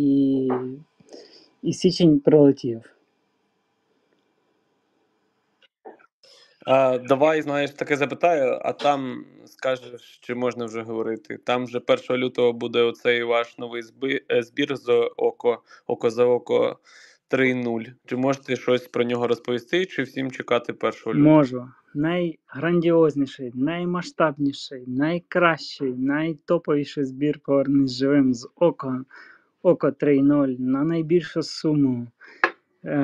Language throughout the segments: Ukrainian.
і, і січень пролетів. А, Давай, знаєш, таке запитаю, а там скажеш, чи можна вже говорити. Там вже 1 лютого буде оцей ваш новий е, збір з око, око за око 3.0. Чи можете щось про нього розповісти, чи всім чекати 1 лютого? Можу. Найграндіозніший, наймасштабніший, найкращий, найтоповіший збір повернись живим з око, око 3.0 на найбільшу суму. Е,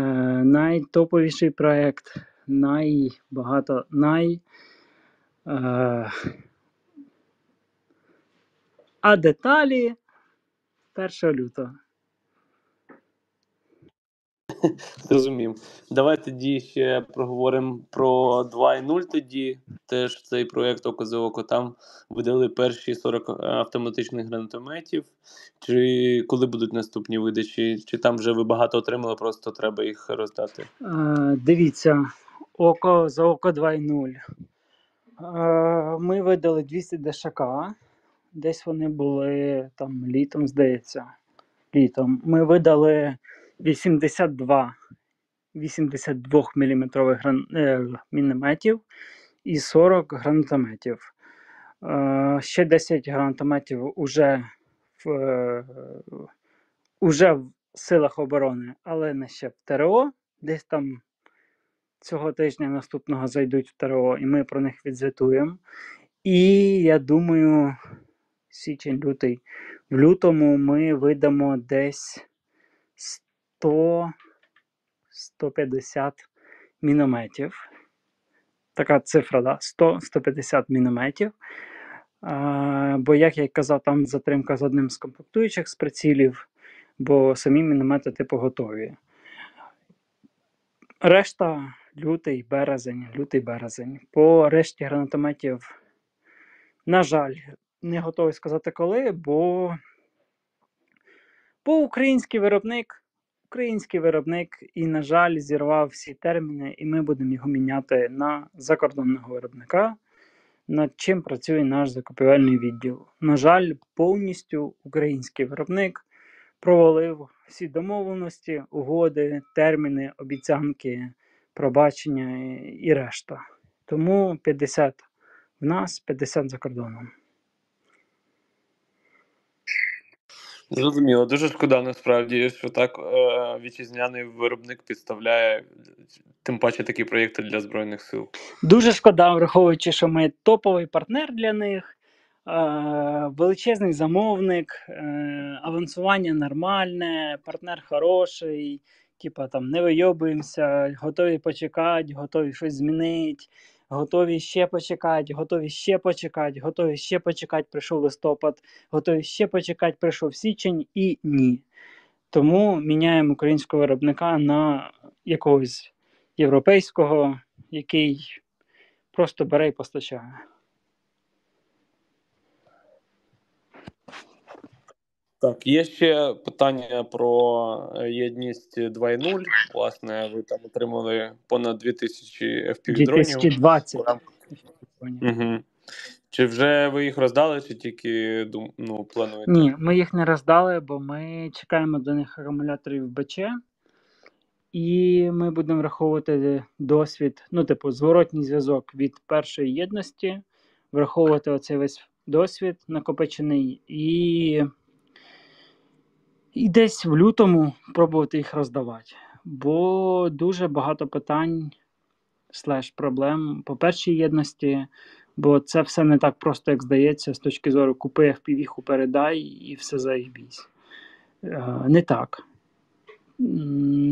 Найтоповіший проект найбагато най. Е, а деталі 1 лютого. Зрозумів. Давай тоді ще проговоримо про 2.0 тоді. Теж цей проєкт Око око. Там видали перші 40 автоматичних гранатометів. Чи коли будуть наступні видачі? Чи там вже ви багато отримали, просто треба їх роздати? Е, Дивіться, око за око 2.0. Е, Ми видали 200 ДШК. Десь вони були там літом, здається. Літом. Ми видали 82 82 мм гран... е, мінометів і 40 гранатометів. Е, ще 10 гранатометів уже в, е, уже в силах оборони, але не ще в ТРО. Десь там цього тижня наступного зайдуть в ТРО, і ми про них відзвітуємо. І я думаю, січень-лютий. В лютому ми видамо десь 100 150 мінометів. Така цифра, да? 100-150 мінометів. А, Бо, як я казав, там затримка з одним з комплектуючих з прицілів, бо самі міномети типу готові. Решта лютий березень, лютий березень. По решті гранатометів, на жаль, не готовий сказати коли, бо, бо український виробник. Український виробник і, на жаль, зірвав всі терміни, і ми будемо його міняти на закордонного виробника, над чим працює наш закупівельний відділ. На жаль, повністю український виробник провалив всі домовленості, угоди, терміни, обіцянки, пробачення і решта. Тому 50 в нас, 50 за кордоном. Зрозуміло, дуже шкода насправді, що так е, вітчизняний виробник підставляє тим паче такі проєкти для Збройних сил. Дуже шкода, враховуючи, що ми топовий партнер для них, е, величезний замовник, е, авансування нормальне, партнер хороший, типа там не вийобуємося, готові почекати, готові щось змінити готові ще почекати, готові ще почекати, готові ще почекати, прийшов листопад, готові ще почекати, прийшов січень і ні. Тому міняємо українського виробника на якогось європейського, який просто бере і постачає. Так, є ще питання про е, єдність 2.0. Власне, ви там отримали понад 2000 FPV-дронів. 2020. Угу. Чи вже ви їх роздали, чи тільки ну, плануєте? Ні, ми їх не роздали, бо ми чекаємо до них акумуляторів БЧ, і ми будемо враховувати досвід, ну, типу, зворотній зв'язок від першої єдності, враховувати оцей весь досвід накопичений і і десь в лютому пробувати їх роздавати. Бо дуже багато питань слеш проблем по першій єдності, бо це все не так просто, як здається, з точки зору купи впівіху передай і все заїбісь. Е, не так.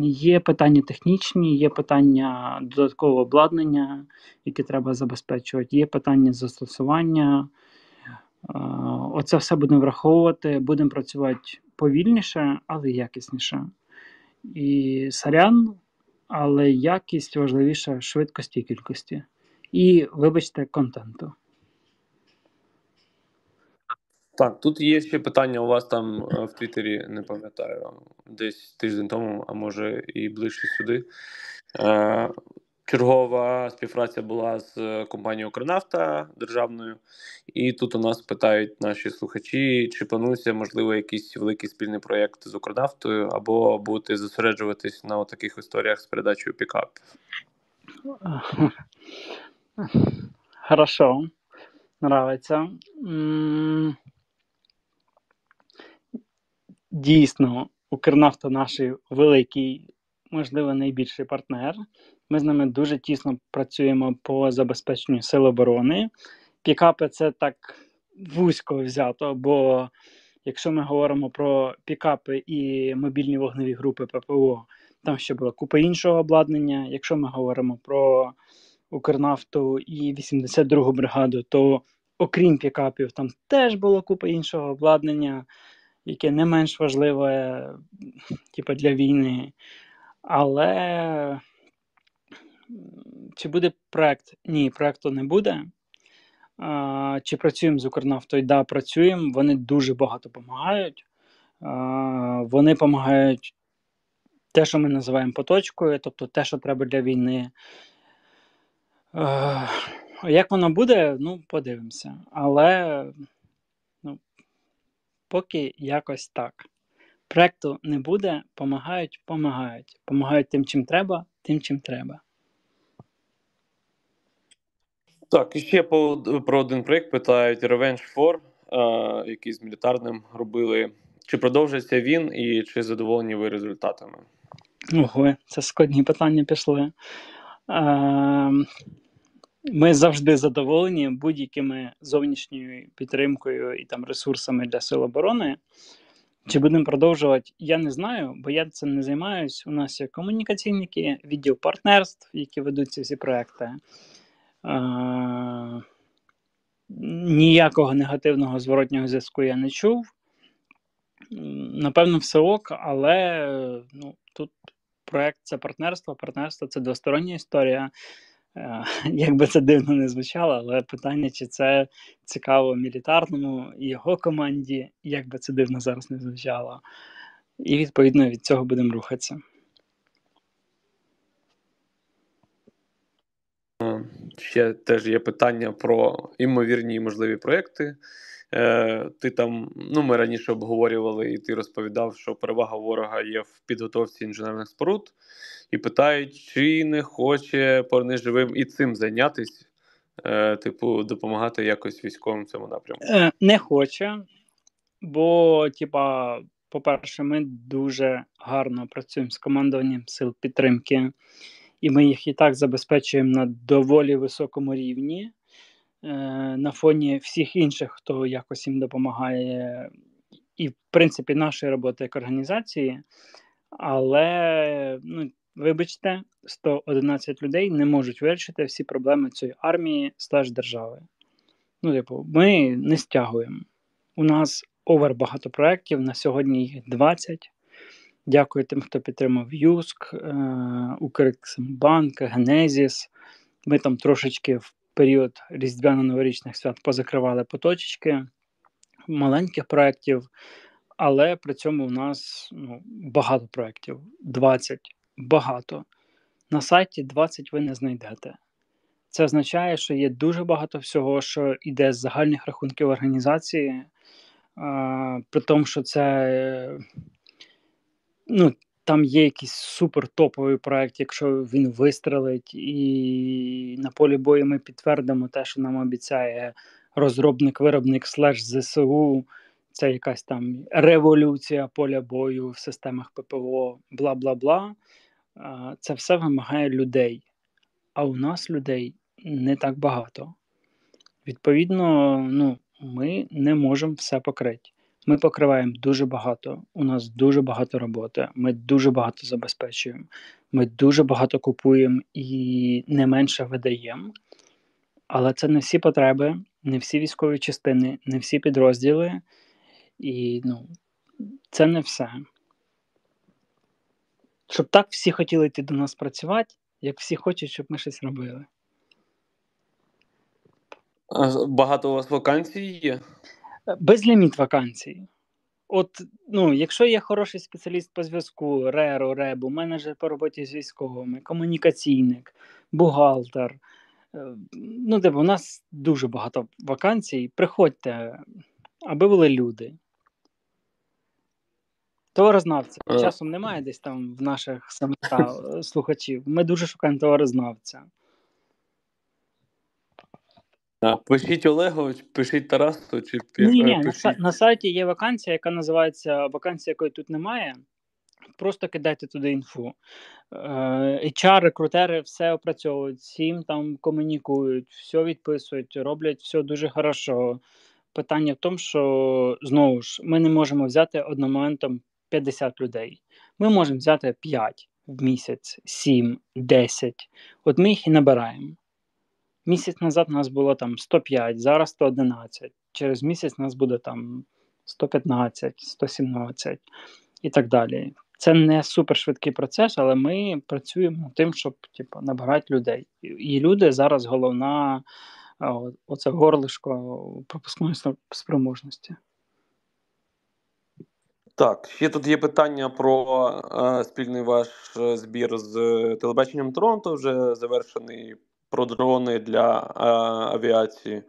Є питання технічні, є питання додаткового обладнання, яке треба забезпечувати, є питання застосування. Е, оце все будемо враховувати, будемо працювати повільніше, але якісніше. І сорян, але якість важливіша швидкості і кількості. І, вибачте, контенту. Так, тут є ще питання у вас там е, в Твіттері, не пам'ятаю, десь тиждень тому, а може і ближче сюди. Чергова співпраця була з е, компанією Укрнафта державною, і тут у нас питають наші слухачі, чи планується можливо якийсь великий спільний проєкт з Укрнафтою, або будете зосереджуватись на таких історіях з передачею пікапів. Хорошо. Нравиться. Дійсно, Укрнафта наш великий, можливо, найбільший партнер. Ми з ними дуже тісно працюємо по забезпеченню сил оборони. Пікапи це так вузько взято, бо якщо ми говоримо про пікапи і мобільні вогневі групи ППО, там ще була купа іншого обладнання. Якщо ми говоримо про Укрнафту і 82-гу бригаду, то окрім пікапів, там теж було купа іншого обладнання, яке не менш важливе типу, для війни. Але чи буде проект? Ні, проекту не буде. А, Чи працюємо з Укрнафтою? Да, працюємо. Вони дуже багато допомагають. Вони допомагають те, що ми називаємо поточкою, тобто те, що треба для війни. А, як воно буде, ну, подивимося. Але ну, поки якось так. Проекту не буде, помагають, помагають. Помагають тим, чим треба, тим, чим треба. Так, і ще по, про один проєкт питають Revenge 4, е, який з мілітарним робили. Чи продовжиться він і чи задоволені ви результатами? Ого, це складні питання пішли. Е, ми завжди задоволені будь-якими зовнішньою підтримкою і там ресурсами для сил оборони. Чи будемо продовжувати? Я не знаю, бо я цим не займаюся. У нас є комунікаційники, відділ партнерств, які ведуть ці всі проекти. Ніякого негативного зворотнього зв'язку я не чув. Напевно, все ок, але ну, тут проект це партнерство. Партнерство це двостороння історія. Е, як би це дивно не звучало, але питання, чи це цікаво мілітарному і його команді, як би це дивно зараз не звучало. І відповідно від цього будемо рухатися. Ще теж є питання про імовірні і можливі проекти. Е, Ти там, ну ми раніше обговорювали, і ти розповідав, що перевага ворога є в підготовці інженерних споруд, і питають, чи не хоче Порни живим і цим зайнятися, е, типу, допомагати якось військовим в цьому напрямку. Е, Не хоче, бо, типа, по-перше, ми дуже гарно працюємо з командуванням сил підтримки і ми їх і так забезпечуємо на доволі високому рівні. Е, на фоні всіх інших, хто якось їм допомагає, і, в принципі, нашої роботи як організації. Але, ну, вибачте, 111 людей не можуть вирішити всі проблеми цієї армії стаж держави. Ну, типу, ми не стягуємо. У нас овер багато проєктів, на сьогодні їх 20. Дякую тим, хто підтримав Юск, е, Укрексимбанк, Генезіс. Ми там трошечки в період різдвяно-новорічних свят позакривали поточечки маленьких проєктів, але при цьому у нас ну, багато проєктів. 20 багато. На сайті 20 ви не знайдете. Це означає, що є дуже багато всього, що йде з загальних рахунків організації, при тому, що це ну, там є якийсь супер топовий проект, якщо він вистрелить, і на полі бою ми підтвердимо те, що нам обіцяє розробник-виробник слеш ЗСУ. Це якась там революція поля бою в системах ППО, бла бла бла. Це все вимагає людей. А у нас людей не так багато. Відповідно, ну, ми не можемо все покрити. Ми покриваємо дуже багато. У нас дуже багато роботи. Ми дуже багато забезпечуємо. Ми дуже багато купуємо і не менше видаємо. Але це не всі потреби, не всі військові частини, не всі підрозділи. І ну, це не все. Щоб так всі хотіли йти до нас працювати, як всі хочуть, щоб ми щось робили. Багато у вас вакансій є? Безліміт вакансій. от, ну, якщо є хороший спеціаліст по зв'язку, РЕРО, РЕБу, менеджер по роботі з військовими, комунікаційник, бухгалтер. е, Ну, типу, у нас дуже багато вакансій. Приходьте, аби були люди. Товарознавця. Е. Часом немає десь там в наших 700 е, слухачів. Ми дуже шукаємо товарознавця. А, Пишіть Олегу, пишіть Тарасу, чи Ні, ні, е, на, пишіть. на сайті є вакансія, яка називається вакансія, якої тут немає. Просто кидайте туди інфу. Е, HR, рекрутери все опрацьовують, всім там комунікують, все відписують, роблять все дуже хорошо. Питання в тому, що знову ж ми не можемо взяти одномоментом 50 людей. Ми можемо взяти 5 в місяць, 7, 10. От ми їх і набираємо. Місяць назад нас було там 105, зараз 111. Через місяць нас буде там 115, 117 і так далі. Це не супершвидкий процес, але ми працюємо тим, щоб типу, набирати людей. І- люди зараз головна оце горлишко пропускної спроможності. Так, ще тут є питання про е, спільний ваш е, збір з е, телебаченням Торонто, вже завершений про дрони для е, авіації.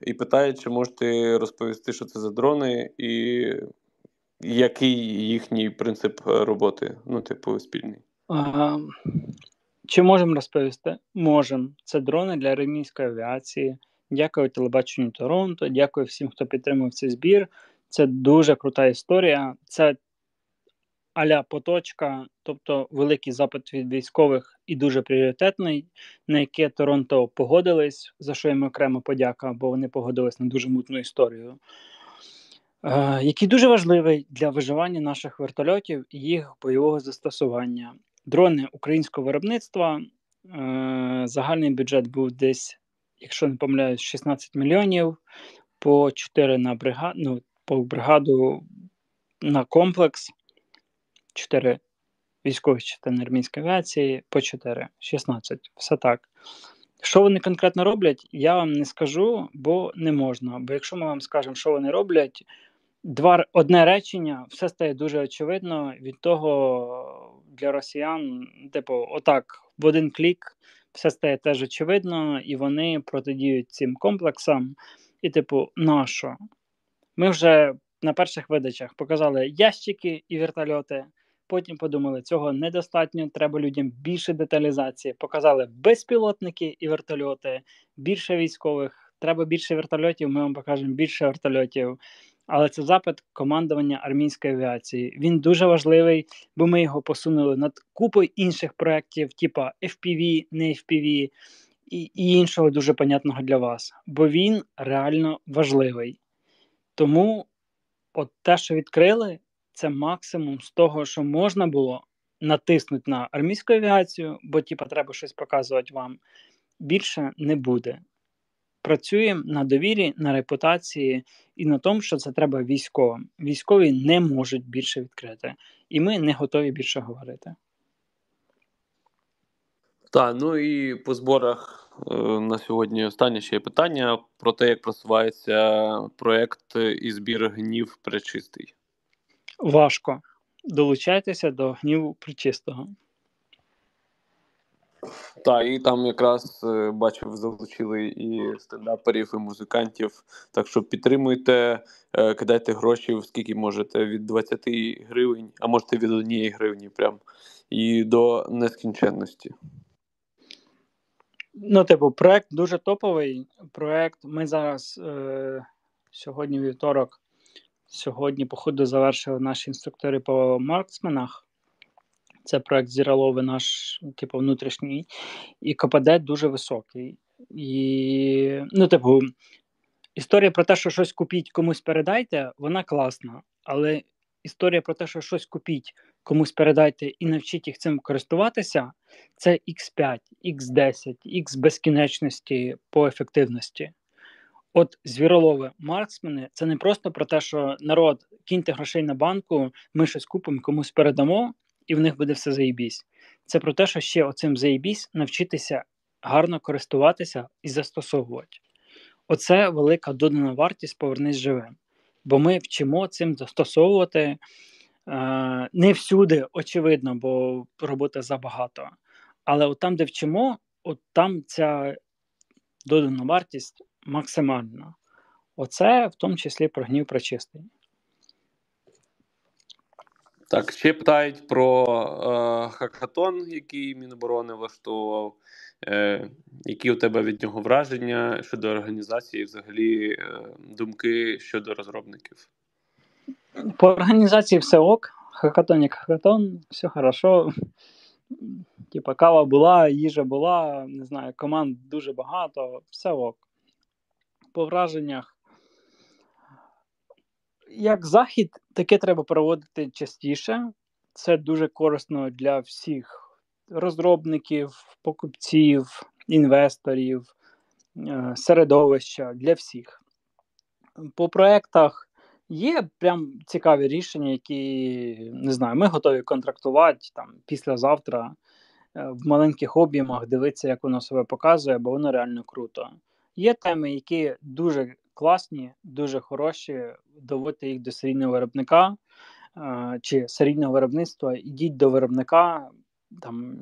І питають, чи можете розповісти, що це за дрони, і який їхній принцип е, роботи, ну, типу, спільний. А, чи можемо розповісти? Можемо. Це дрони для армійської авіації. Дякую телебаченню Торонто, дякую всім, хто підтримав цей збір. Це дуже крута історія. Це аля поточка, тобто великий запит від військових і дуже пріоритетний, на яке Торонто погодились, за що їм окрема подяка, бо вони погодились на дуже мутну історію. Е, який дуже важливий для виживання наших вертольотів і їх бойового застосування. Дрони українського виробництва. Е, загальний бюджет був десь, якщо не помиляюсь, 16 мільйонів по 4 на бригаду, ну, по бригаду на комплекс. 4 військових частин армійської авіації по 4, 16. Все так. Що вони конкретно роблять, я вам не скажу, бо не можна. Бо якщо ми вам скажемо, що вони роблять, два, одне речення, все стає дуже очевидно. Від того для росіян, типу, отак, в один клік, все стає теж очевидно, і вони протидіють цим комплексам. І, типу, нащо? Ми вже на перших видачах показали ящики і вертольоти. Потім подумали, цього недостатньо, треба людям більше деталізації. Показали безпілотники і вертольоти, більше військових, треба більше вертольотів, ми вам покажемо більше вертольотів. Але це запит командування армійської авіації. Він дуже важливий, бо ми його посунули над купою інших проєктів, типа FPV, не FPV і, і іншого дуже понятного для вас. Бо він реально важливий. Тому от те, що відкрили, це максимум з того, що можна було натиснути на армійську авіацію, бо типа треба щось показувати вам. Більше не буде. Працюємо на довірі, на репутації і на тому, що це треба військовим. Військові не можуть більше відкрити, і ми не готові більше говорити. Так, ну і по зборах е, на сьогодні останнє ще є питання про те, як просувається проект і збір гнів пречистий. Важко. Долучайтеся до гніву причистого. Так, і там якраз е, бачив, залучили і стендаперів, і музикантів. Так що підтримуйте, е, кидайте гроші, скільки можете, від 20 гривень, а можете від 1 гривні прям і до нескінченності. Ну, типу, проект дуже топовий. Проект. Ми зараз е, сьогодні вівторок. Сьогодні, походу, завершили наші інструктори по марксменах. Це проект Зіралови наш, типу, внутрішній, і КПД дуже високий. І, ну, типу, історія про те, що щось купіть, комусь передайте, вона класна. Але історія про те, що щось купіть, комусь передайте і навчіть їх цим користуватися, це X5, X10, X безкінечності по ефективності. От звіролови марксмени це не просто про те, що народ кіньте грошей на банку, ми щось купимо, комусь передамо, і в них буде все заєбісь. Це про те, що ще оцим заєбісь навчитися гарно користуватися і застосовувати. Оце велика додана вартість повернись живим. Бо ми вчимо цим застосовувати е, не всюди, очевидно, бо роботи забагато. Але от там, де вчимо, от там ця додана вартість максимальна. Оце в тому числі про гнів прочистий. Так, ще питають про е, хакатон, який Міноборони влаштовував. Е, Які у тебе від нього враження щодо організації, взагалі е, думки щодо розробників? По організації все ок. Хакатон як хакатон, все хорошо. Типа кава була, їжа була, не знаю, команд дуже багато, все ок. По враженнях. Як захід, таке треба проводити частіше. Це дуже корисно для всіх розробників, покупців, інвесторів, е, середовища для всіх. По проектах є прям цікаві рішення, які не знаю, ми готові контрактувати там післязавтра е, в маленьких об'ємах, дивитися, як воно себе показує, бо воно реально круто. Є теми, які дуже класні, дуже хороші. Доводьте їх до серійного виробника чи серійного виробництва. Ідіть до виробника, там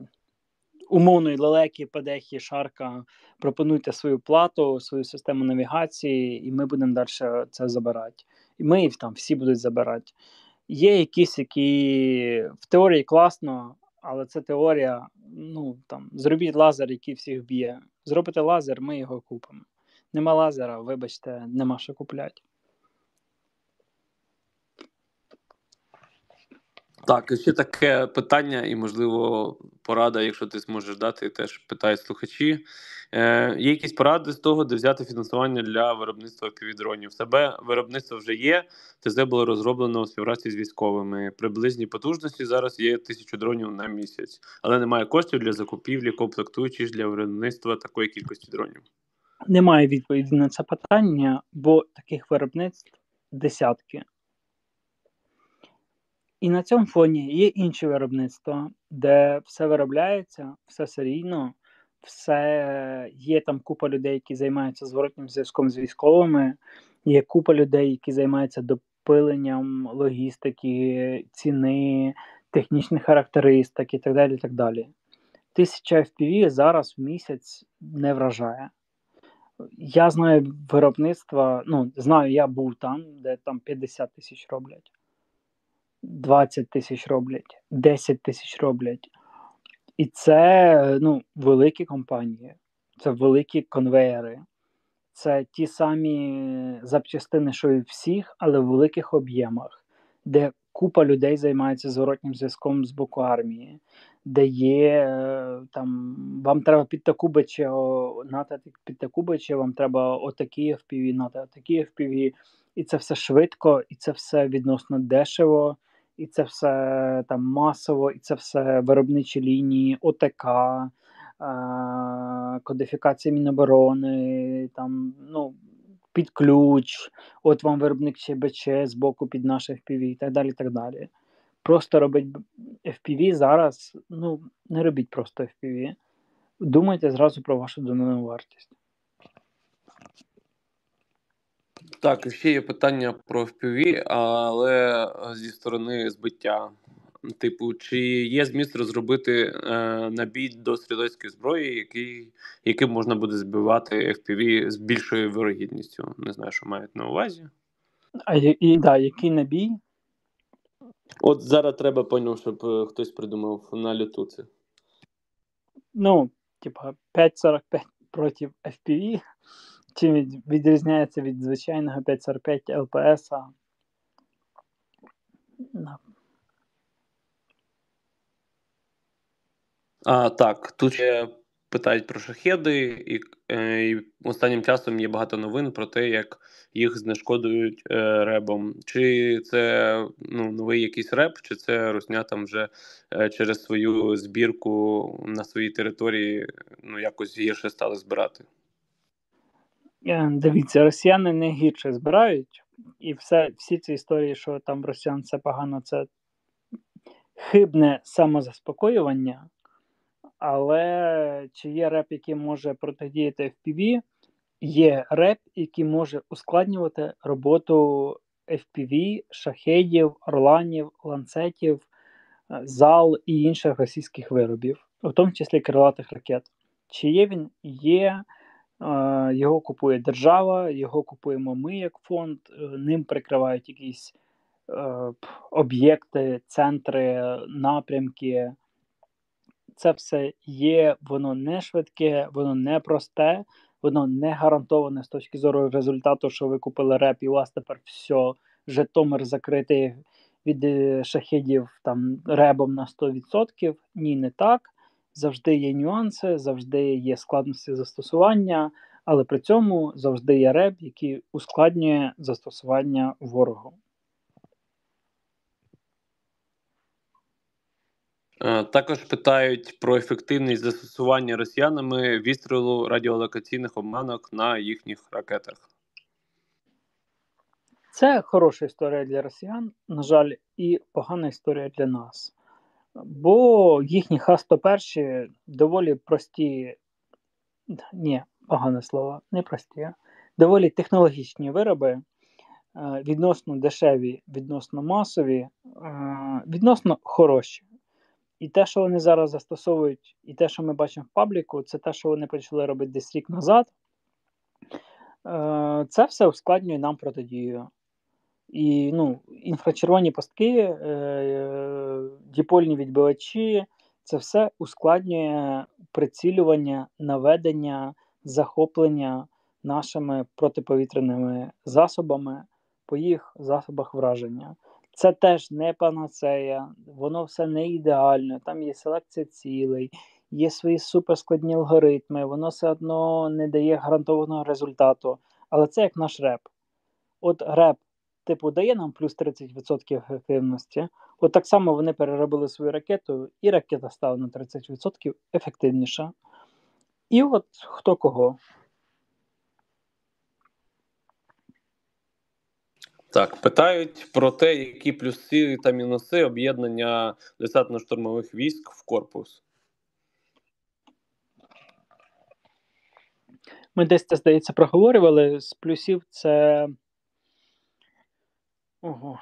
умовної лелеки, падехи, шарка, пропонуйте свою плату, свою систему навігації, і ми будемо далі це забирати. І ми їх там всі будуть забирати. Є якісь, які в теорії класно, але це теорія. Ну там зробіть лазер, який всіх б'є. Зробите лазер, ми його купимо. Нема лазера, вибачте, нема що купляти. Так, ще таке питання, і, можливо, порада, якщо ти зможеш дати, теж питають слухачі. Е, Є якісь поради з того, де взяти фінансування для виробництва півдронів? В тебе виробництво вже є, ТЗ було розроблено у співпраці з військовими. Приблизні потужності зараз є тисячу дронів на місяць, але немає коштів для закупівлі, комплектуючих для виробництва такої кількості дронів. Немає відповіді на це питання, бо таких виробництв десятки. І на цьому фоні є інші виробництва, де все виробляється, все серійно, все є там купа людей, які займаються зворотнім зв'язком з військовими, є купа людей, які займаються допиленням логістики, ціни, технічних характеристик і так далі. і так далі. Тисяча FPV зараз в місяць не вражає. Я знаю виробництва, ну, знаю, я був там, де там 50 тисяч роблять. 20 тисяч роблять, 10 тисяч роблять. І це ну, великі компанії, це великі конвеєри, це ті самі запчастини, що і всіх, але в великих об'ємах, де купа людей займається зворотнім зв'язком з боку армії, де є там, вам треба під таку биче, натати під таку биче, вам треба отакі FPV, нати отакі FPV. І це все швидко, і це все відносно дешево і це все там масово, і це все виробничі лінії, ОТК, е, кодифікація Міноборони, там, ну, під ключ, от вам виробник ЧБЧ з боку під наш FPV і так далі. так далі. Просто робить FPV зараз, ну, не робіть просто FPV. Думайте зразу про вашу додану вартість. Так, ще є питання про FPV, але зі сторони збиття. Типу, чи є зміст розробити е, набій до стрілецької зброї, який, яким можна буде збивати FPV з більшою вирогідністю? Не знаю, що мають на увазі. А і, да, який набій? От зараз треба поняв, щоб е, хтось придумав на люту це. Ну, типа 5.45 проти FPV. Чим відрізняється від звичайного 545 ЛПС? А, Так, тут ще питають про шахеди, і, е, і останнім часом є багато новин про те, як їх знешкодують е, ребом. Чи це ну, новий якийсь реп, чи це русня там вже е, через свою збірку на своїй території ну, якось гірше стали збирати? Е, дивіться, росіяни не гірше збирають, і все, всі ці історії, що там росіян все погано, це хибне самозаспокоювання. Але чи є реп, який може протидіяти FPV? Є реп, який може ускладнювати роботу FPV, шахедів, орланів, ланцетів, е, зал і інших російських виробів, у тому числі крилатих ракет. Чи є він? Є, його купує держава, його купуємо ми як фонд, е, ним прикривають якісь об'єкти, центри, напрямки. Це все є, воно не швидке, воно не просте, воно не гарантоване з точки зору результату, що ви купили реп, і у вас тепер все, Житомир закритий від е, шахедів там ребом на 100%. Ні, не так. Завжди є нюанси, завжди є складності застосування, але при цьому завжди є реб, який ускладнює застосування ворогу. Е, також питають про ефективність застосування росіянами відстрілу радіолокаційних обманок на їхніх ракетах. Це хороша історія для росіян, на жаль, і погана історія для нас. Бо їхні Х-101 доволі прості, ні, погане слово, не прості, доволі технологічні вироби, е, відносно дешеві, відносно масові, е, відносно хороші. І те, що вони зараз застосовують, і те, що ми бачимо в пабліку, це те, що вони почали робити десь рік назад. Е, це все ускладнює нам протидію. І ну, інфрачервоні пастки, е, діпольні відбивачі, це все ускладнює прицілювання, наведення, захоплення нашими протиповітряними засобами по їх засобах враження. Це теж не панацея, воно все не ідеально. Там є селекція цілей, є свої суперскладні алгоритми, воно все одно не дає гарантованого результату. Але це як наш реп. От реп, типу, дає нам плюс 30% ефективності. От так само вони переробили свою ракету, і ракета стала на 30% ефективніша. І от хто кого. Так, питають про те, які плюси та мінуси об'єднання десантно-штурмових військ в корпус. Ми десь це, здається, проговорювали. З плюсів це. Ого.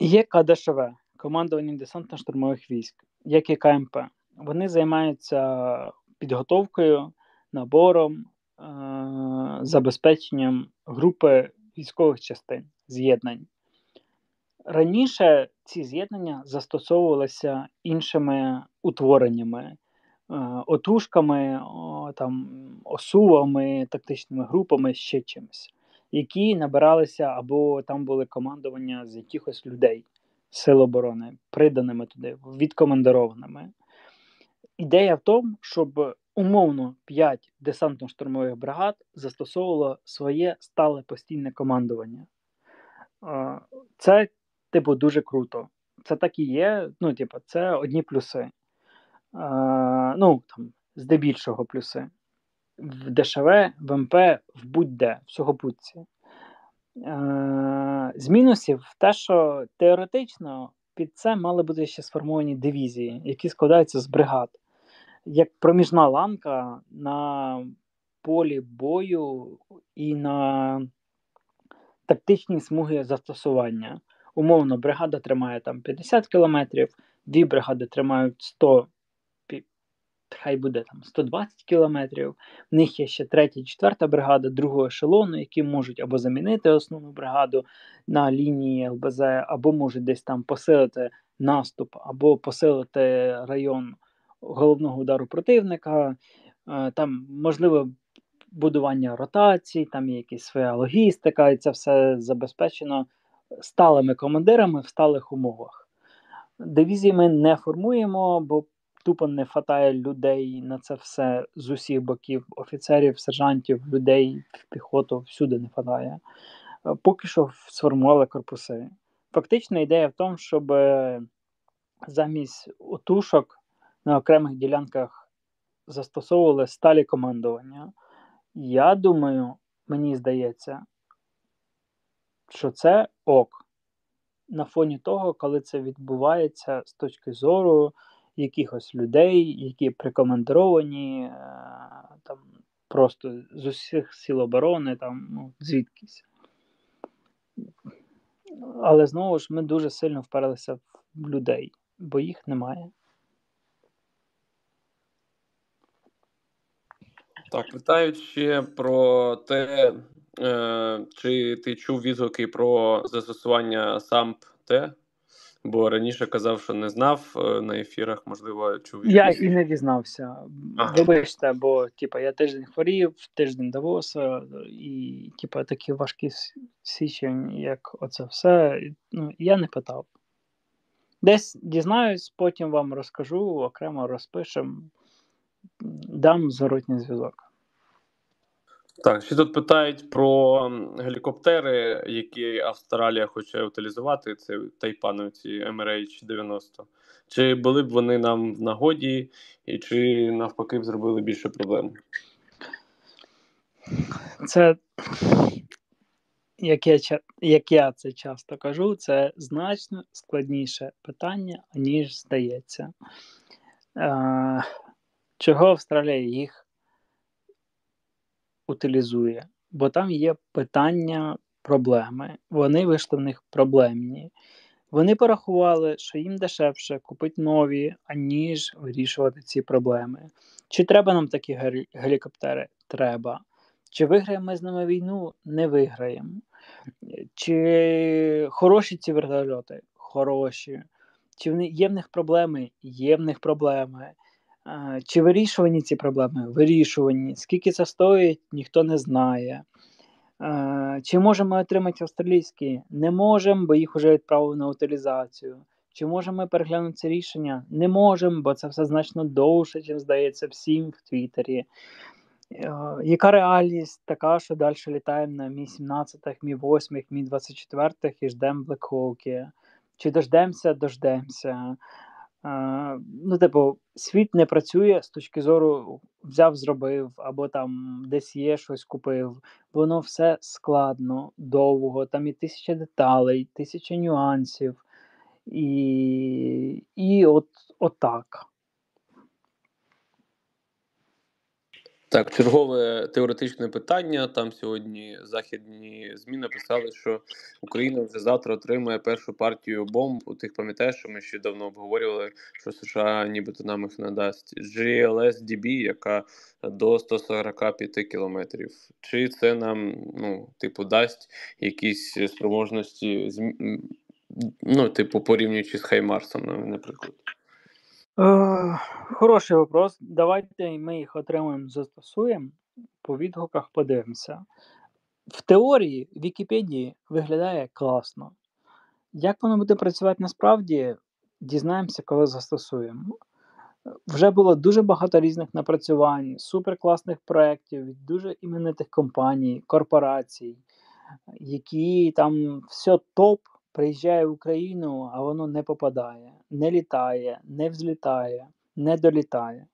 Є КДШВ, командування десантно-штурмових військ, як і КМП. Вони займаються підготовкою, набором, Е, забезпеченням групи військових частин з'єднань. Раніше ці з'єднання застосовувалися іншими утвореннями, отушками, там, осувами, тактичними групами, ще чимось, які набиралися або там були командування з якихось людей, сил оборони, приданими туди, відкомандированими. Ідея в тому, щоб умовно 5 десантно-штурмових бригад застосовувало своє стале постійне командування. Це, типу, дуже круто. Це так і є. Ну, типу, це одні плюси. Ну, там, здебільшого плюси. В ДШВ, в МП, в будь-де, в сухопутці. З мінусів те, що теоретично під це мали бути ще сформовані дивізії, які складаються з бригад як проміжна ланка на полі бою і на тактичній смуги застосування. Умовно, бригада тримає там 50 кілометрів, дві бригади тримають 100 хай буде там 120 кілометрів. В них є ще третя, четверта бригада другого ешелону, які можуть або замінити основну бригаду на лінії ЛБЗ, або можуть десь там посилити наступ, або посилити район головного удару противника, е, там можливе будування ротацій, там є якась своя логістика, і це все забезпечено сталими командирами в сталих умовах. Дивізії ми не формуємо, бо тупо не вистачає людей на це все з усіх боків, офіцерів, сержантів, людей, піхоту, всюди не вистачає. Е, поки що сформували корпуси. Фактично, ідея в тому, щоб е, замість отушок на окремих ділянках застосовували сталі командування. Я думаю, мені здається, що це ок. На фоні того, коли це відбувається з точки зору якихось людей, які прикомандировані е, там, Просто з усіх сил оборони, там, ну, звідкись. Але знову ж ми дуже сильно вперлися в людей, бо їх немає. Так, питають ще про те, е, чи ти чув відгуки про застосування SAMP-T? Бо раніше казав, що не знав е, на ефірах, можливо, чув. Я і не дізнався. Ага. Вибачте, бо типа, я тиждень хворів, тиждень Давоса, і типа, такі важкі січень, як оце все. Ну, я не питав. Десь дізнаюсь, потім вам розкажу, окремо розпишемо, дам зворотній зв'язок. Так, ще тут питають про гелікоптери, які Австралія хоче утилізувати. Це тайпановці MRH-90. Чи були б вони нам в нагоді, і чи навпаки б зробили більше проблем? Це, як я, як я це часто кажу, це значно складніше питання, ніж здається. Е, чого Австралія їх утилізує? Бо там є питання, проблеми. Вони вийшли в них проблемні. Вони порахували, що їм дешевше купити нові, аніж вирішувати ці проблеми. Чи треба нам такі гелі- гелікоптери? Треба. Чи виграємо ми з ними війну? Не виграємо. Чи хороші ці вертольоти? Хороші. Чи є в них проблеми? Є в них проблеми. Чи вирішувані ці проблеми? Вирішувані. Скільки це стоїть, ніхто не знає. Чи можемо ми отримати австралійські? Не можемо, бо їх вже відправили на утилізацію. Чи можемо ми переглянути це рішення? Не можемо, бо це все значно довше, чим здається всім в Твіттері. Е, Яка реальність така, що далі літаємо на Мі 17, Мі 8, Мі 24 і ждемо Блекхоуки? Чи дождемося, дождемося. Ну, типу, світ не працює з точки зору взяв, зробив, або там десь є щось купив. Воно все складно, довго, там і тисяча деталей, тисяча нюансів. І, і от, от так. Чергове теоретичне питання. Там сьогодні західні ЗМІ написали, що Україна вже завтра отримає першу партію бомб. Тих пам'ятаєш, що ми ще давно обговорювали, що США нібито нам їх надасть. GLSDB, яка до 145 кілометрів. Чи це нам, ну, типу, дасть якісь спроможності, ну, типу, порівнюючи з Хаймарсом, наприклад. Е, хороший вопрос. Давайте ми їх отримаємо, застосуємо. По відгуках подивимося. В теорії Вікіпедії виглядає класно. Як воно буде працювати насправді, дізнаємося, коли застосуємо. Вже було дуже багато різних напрацювань, суперкласних проєктів від дуже іменитих компаній, корпорацій, які там все топ приїжджає в Україну, а воно не попадає, не літає, не взлітає, не долітає.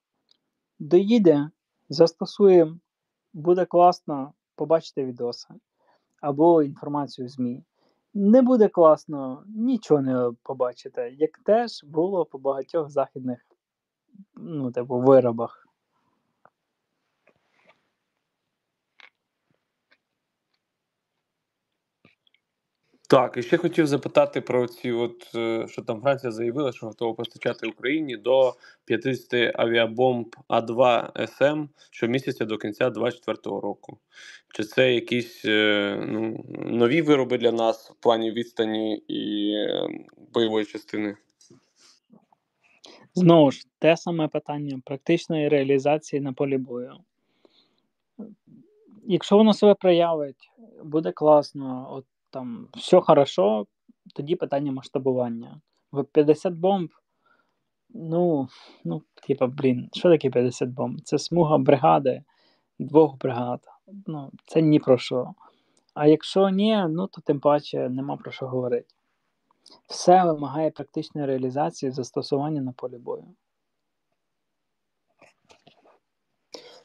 Доїде, застосуємо, буде класно, побачите відоси або інформацію в ЗМІ. Не буде класно, нічого не побачите, як теж було по багатьох західних ну, типу, виробах. Так, і ще хотів запитати про ці, от е, що там Франція заявила, що готова постачати Україні до 50 авіабомб А2 СМ щомісяця до кінця 2024 року. Чи це якісь е, ну, нові вироби для нас в плані відстані і е, бойової частини? Знову ж, те саме питання практичної реалізації на полі бою. Якщо воно себе проявить, буде класно, от там все хорошо, тоді питання масштабування. В 50 бомб, ну, ну, типа, блін, що таке 50 бомб? Це смуга бригади, двох бригад. Ну, це ні про що. А якщо ні, ну то тим паче нема про що говорити. Все вимагає практичної реалізації застосування на полі бою.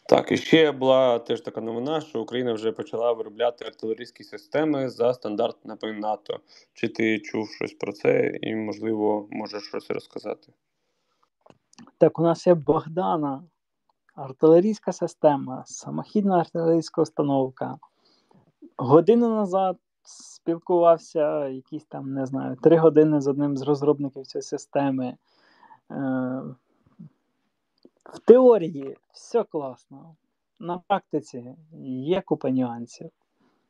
Так, і ще була теж така новина, що Україна вже почала виробляти артилерійські системи за стандартами НАТО. Чи ти чув щось про це і, можливо, можеш щось розказати? Так, у нас є Богдана, артилерійська система, самохідна артилерійська установка. Годину назад спілкувався якісь там, не знаю, три години з одним з розробників цієї системи. В теорії все класно. На практиці є купа нюансів.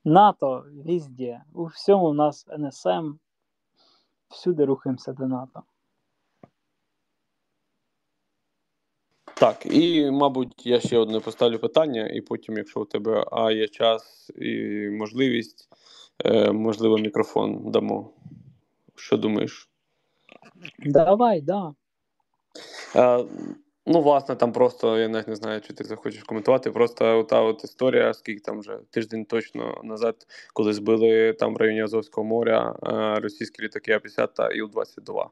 НАТО везде. У всьому у нас НСМ. Всюди рухаємося до НАТО. Так, і, мабуть, я ще одне поставлю питання, і потім, якщо у тебе а, є час і можливість, е, можливо, мікрофон дамо. Що думаєш? Давай, да. Е, ну, власне, там просто, я навіть не знаю, чи ти захочеш коментувати. Просто та от історія, скільки там вже тиждень точно назад, коли збили там в районі Азовського моря е, російські літаки А-50 та Іл-22.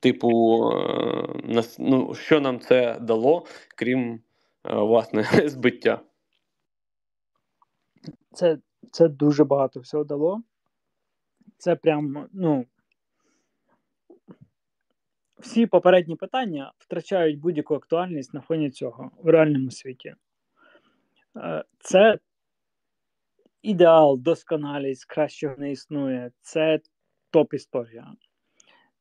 Типу, е, ну, що нам це дало, крім е, власне збиття? Це, це дуже багато всього дало. Це прям, ну. Всі попередні питання втрачають будь-яку актуальність на фоні цього в реальному світі. Е, Це ідеал, досконалість, кращого не існує. Це топ-історія.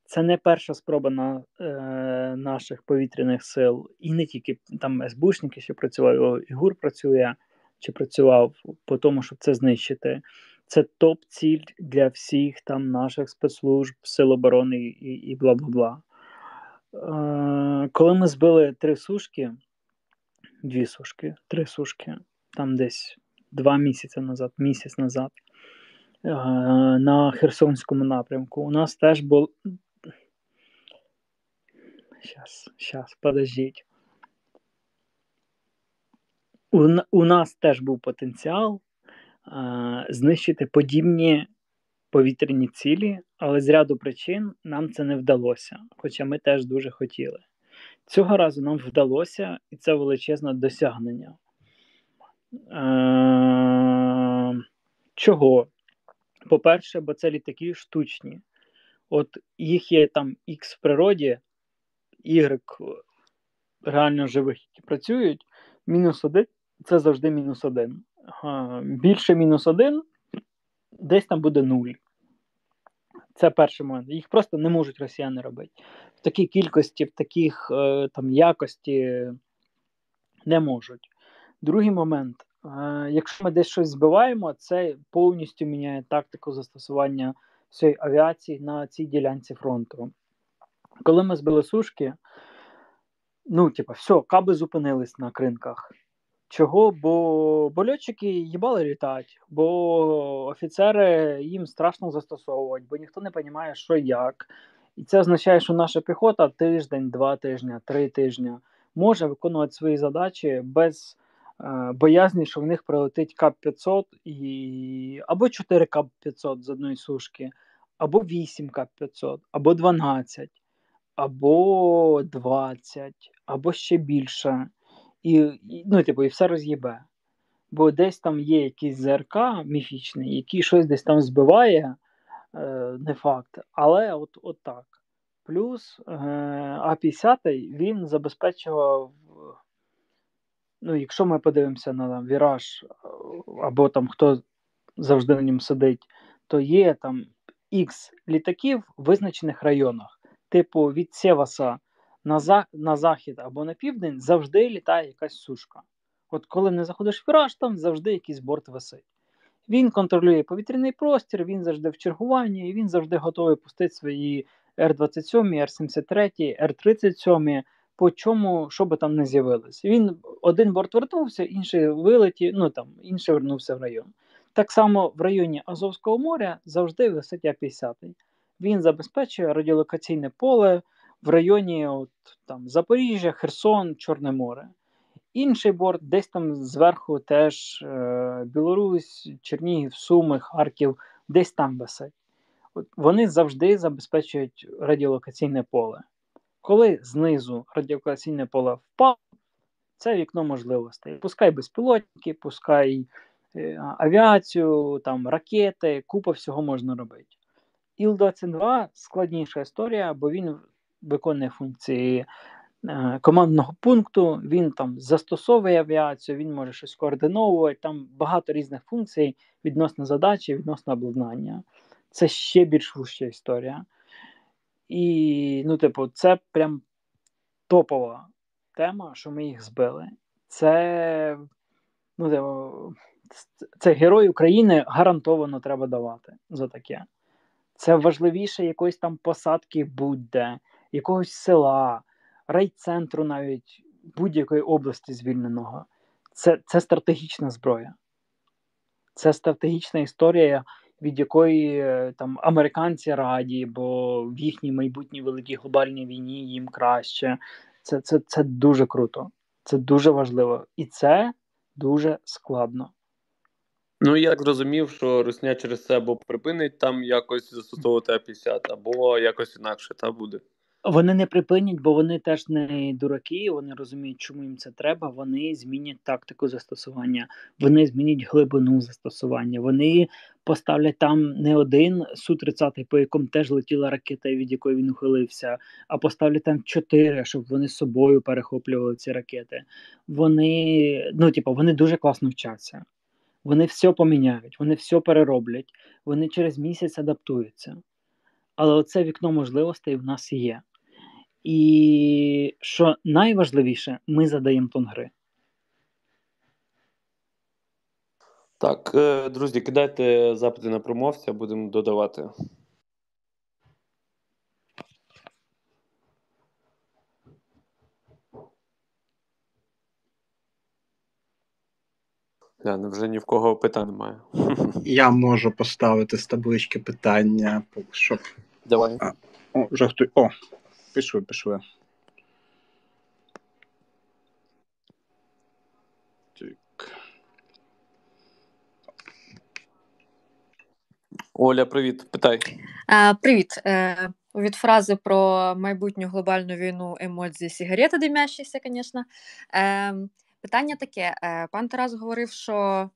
Це не перша спроба на, е, наших повітряних сил, і не тільки там СБУшники ще працювали, і ГУР працює чи працював по тому, щоб це знищити. Це топ-ціль для всіх там наших спецслужб, сил оборони і, і бла бла бла. Е, коли ми збили три сушки, дві сушки, три сушки, там десь два місяці назад, місяць назад, е, на Херсонському напрямку, у нас теж був. Щас, щас, подождіть. У, у нас теж був потенціал е, знищити подібні повітряні цілі, але з ряду причин нам це не вдалося, хоча ми теж дуже хотіли. Цього разу нам вдалося, і це величезне досягнення. Е, чого? По-перше, бо це літаки штучні. От їх є там X в природі, Y реально живих, які працюють, мінус один це завжди мінус один. Більше мінус один, десь там буде нуль. Це перший момент. Їх просто не можуть росіяни робити. В такій кількості, в таких е, там якості не можуть. Другий момент. Е, якщо ми десь щось збиваємо, це повністю міняє тактику застосування всієї авіації на цій ділянці фронту. Коли ми збили сушки, ну, типа, все, каби зупинились на кринках. Чого? Бо, бо льотчики їбали літати, бо офіцери їм страшно застосовувати, бо ніхто не розуміє, що як. І це означає, що наша піхота тиждень, два тижні, три тижні може виконувати свої задачі без е, боязні, що в них прилетить КАП-500 і або 4 КАП-500 з одної сушки, або 8 КАП-500, або 12, або 20, або ще більше. І, ну, типу, і все роз'їбе. Бо десь там є якийсь ЗРК міфічний, який щось десь там збиває, е, не факт, але от, от так. Плюс е, А-50 він забезпечував, ну, якщо ми подивимося на там, віраж, або там хто завжди на ньому сидить, то є там X літаків в визначених районах. Типу від Сєваса на, за, на захід або на південь завжди літає якась сушка. От коли не заходиш в віраж, там завжди якийсь борт висить. Він контролює повітряний простір, він завжди в чергуванні, і він завжди готовий пустити свої Р-27, Р-73, Р-37, по чому, що би там не з'явилось. Він один борт вернувся, інший вилетів, ну там інший вернувся в район. Так само в районі Азовського моря завжди висить А-50. Він забезпечує радіолокаційне поле в районі от, там, Запоріжжя, Херсон, Чорне море. Інший борт десь там зверху теж е, Білорусь, Чернігів, Суми, Харків, десь там висить. От Вони завжди забезпечують радіолокаційне поле. Коли знизу радіолокаційне поле впало, це вікно можливостей. Пускай безпілотники, пускай е, авіацію, там, ракети, купа всього можна робити. Іл-22 складніша історія, бо він виконує функції е, командного пункту, він там застосовує авіацію, він може щось координовувати, там багато різних функцій відносно задачі, відносно обладнання. Це ще більш вуща історія. І, ну, типу, це прям топова тема, що ми їх збили. Це ну, типу, це герой України гарантовано треба давати за таке. Це важливіше якоїсь там посадки будь-де, якогось села, райцентру навіть будь-якої області звільненого. Це, Це стратегічна зброя. Це стратегічна історія, від якої е, там американці раді, бо в їхній майбутній великій глобальній війні їм краще. Це, Це, Це дуже круто. Це дуже важливо. І це дуже складно. Ну, я зрозумів, що Русня через це або припинить там якось застосовувати А-50, або якось інакше та буде. Вони не припинять, бо вони теж не дураки, вони розуміють, чому їм це треба. Вони змінять тактику застосування, вони змінять глибину застосування. Вони поставлять там не один су 30 по якому теж летіла ракета, від якої він ухилився, а поставлять там чотири, щоб вони з собою перехоплювали ці ракети. Вони ну, типу, вони дуже класно вчаться. Вони все поміняють, вони все перероблять, вони через місяць адаптуються. Але оце вікно можливостей в нас є. І що найважливіше, ми задаємо тон гри. Так, е, друзі, кидайте запити на промовця, будемо додавати. Я вже ні в кого питань немає. Я можу поставити з таблички питання, щоб. Давай. А, О, вже хто. О, пішли, пішли. Так. Оля, привіт, питай. А, Привіт. Е, Від фрази про майбутню глобальну війну емодзі сігарети димящіся, звісно. Е, Питання таке: е, пан Тарас говорив, що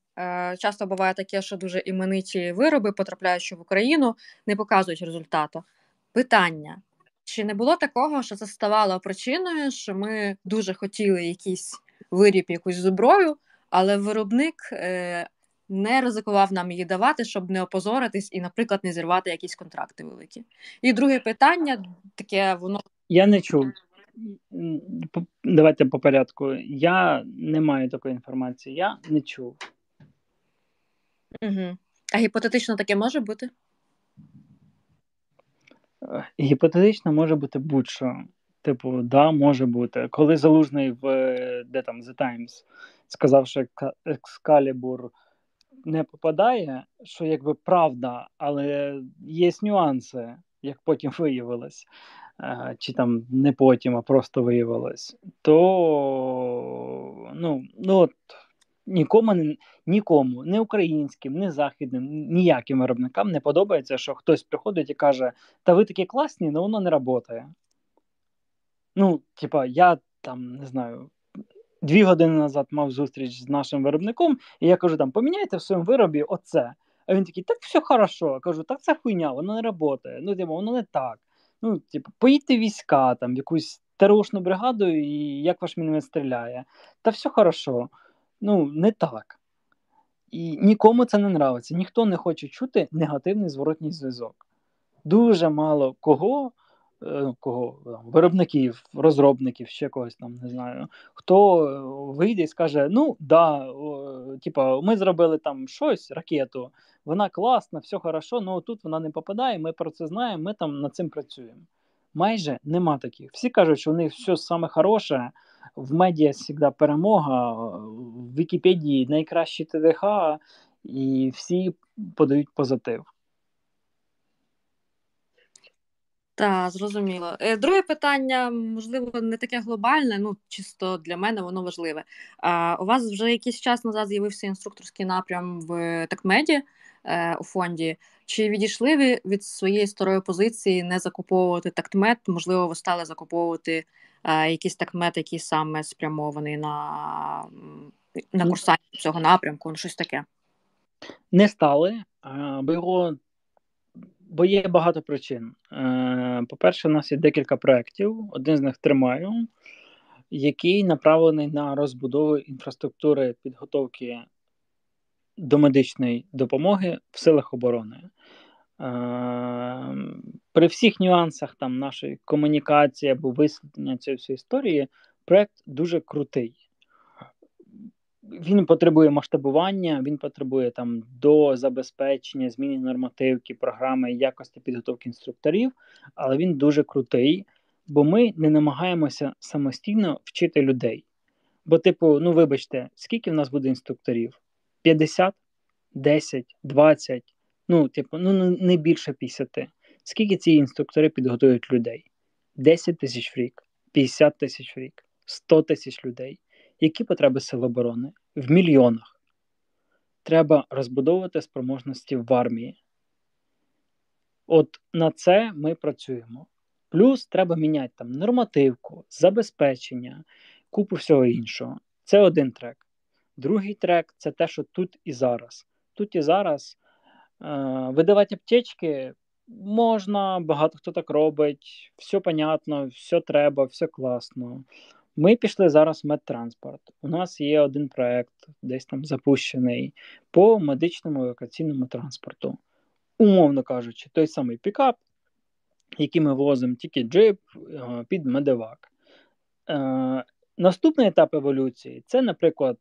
часто буває таке, що дуже імениті вироби, потрапляючи в Україну, не показують результату. Питання: чи не було такого, що це ставало причиною, що ми дуже хотіли якийсь виріб, якусь зброю, але виробник е, не ризикував нам її давати, щоб не опозоритись і, наприклад, не зірвати якісь контракти великі? І друге питання таке, воно я не чув. Давайте по порядку. Я не маю такої інформації, я не чув. Угу. А гіпотетично таке може бути? Е, гіпотетично може бути будь-що. Типу, да, може бути. Коли залужний в де там The Times сказав, що Екскалібур не попадає, що якби правда, але є нюанси, як потім виявилось. Е, чи там не потім, а просто виявилось, то ну, ну от, нікому, нікому, не українським, не західним, ніяким виробникам не подобається, що хтось приходить і каже, та ви такі класні, але воно не працює. Ну, типа, я там не знаю. Дві години назад мав зустріч з нашим виробником, і я кажу: там поміняйте в своєму виробі оце. А він такий, так все хорошо. Я кажу, так це хуйня, воно не працює. Ну, типу, воно не так. Ну, типу, поїдьте війська, там, якусь ТРОшну бригаду, і як ваш міномет стріляє. Та все хорошо. Ну, не так. І нікому це не нравиться. Ніхто не хоче чути негативний зворотній зв'язок. Дуже мало кого, е, кого там, виробників, розробників, ще когось там, не знаю, хто вийде і скаже: ну, да, о, типа, ми зробили там щось, ракету вона класна, все хорошо, але тут вона не попадає, ми про це знаємо, ми там над цим працюємо. Майже нема таких. Всі кажуть, що у них все саме хороше, в медіа завжди перемога, в Вікіпедії найкращі ТДХ, і всі подають позитив. Так, зрозуміло. Е, друге питання, можливо, не таке глобальне, ну чисто для мене воно важливе. А, У вас вже якийсь час назад з'явився інструкторський напрям в Такмеді. Е, у фонді. Чи відійшли ви від своєї старої позиції не закуповувати тактмет? Можливо, ви стали закуповувати якийсь тактмет, який саме спрямований на на курсанті цього напрямку, ну щось таке? Не стали, бо його Бо є багато причин. Е, По-перше, у нас є декілька проєктів, один з них тримаю, який направлений на розбудову інфраструктури підготовки до медичної допомоги в силах оборони. Е, При всіх нюансах там нашої комунікації або висвітлення цієї всієї історії, проєкт дуже крутий. Він потребує масштабування, він потребує там до забезпечення, зміни нормативки, програми якості підготовки інструкторів, але він дуже крутий, бо ми не намагаємося самостійно вчити людей. Бо, типу, ну вибачте, скільки в нас буде інструкторів? 50, 10, 20, ну, типу, ну не більше 50. Скільки ці інструктори підготують людей? 10 тисяч в рік, 50 тисяч в рік, 100 тисяч людей. Які потреби Сил оборони? В мільйонах. Треба розбудовувати спроможності в армії. От на це ми працюємо. Плюс треба міняти там нормативку, забезпечення, купу всього іншого. Це один трек. Другий трек це те, що тут і зараз. Тут і зараз видавати аптечки можна, багато хто так робить, все понятно, все треба, все класно. Ми пішли зараз в медтранспорт. У нас є один проект, десь там запущений по медичному евакуаційному транспорту. Умовно кажучи, той самий пікап, який ми возимо, тільки джип е, під медевак. Е, Наступний етап еволюції це, наприклад,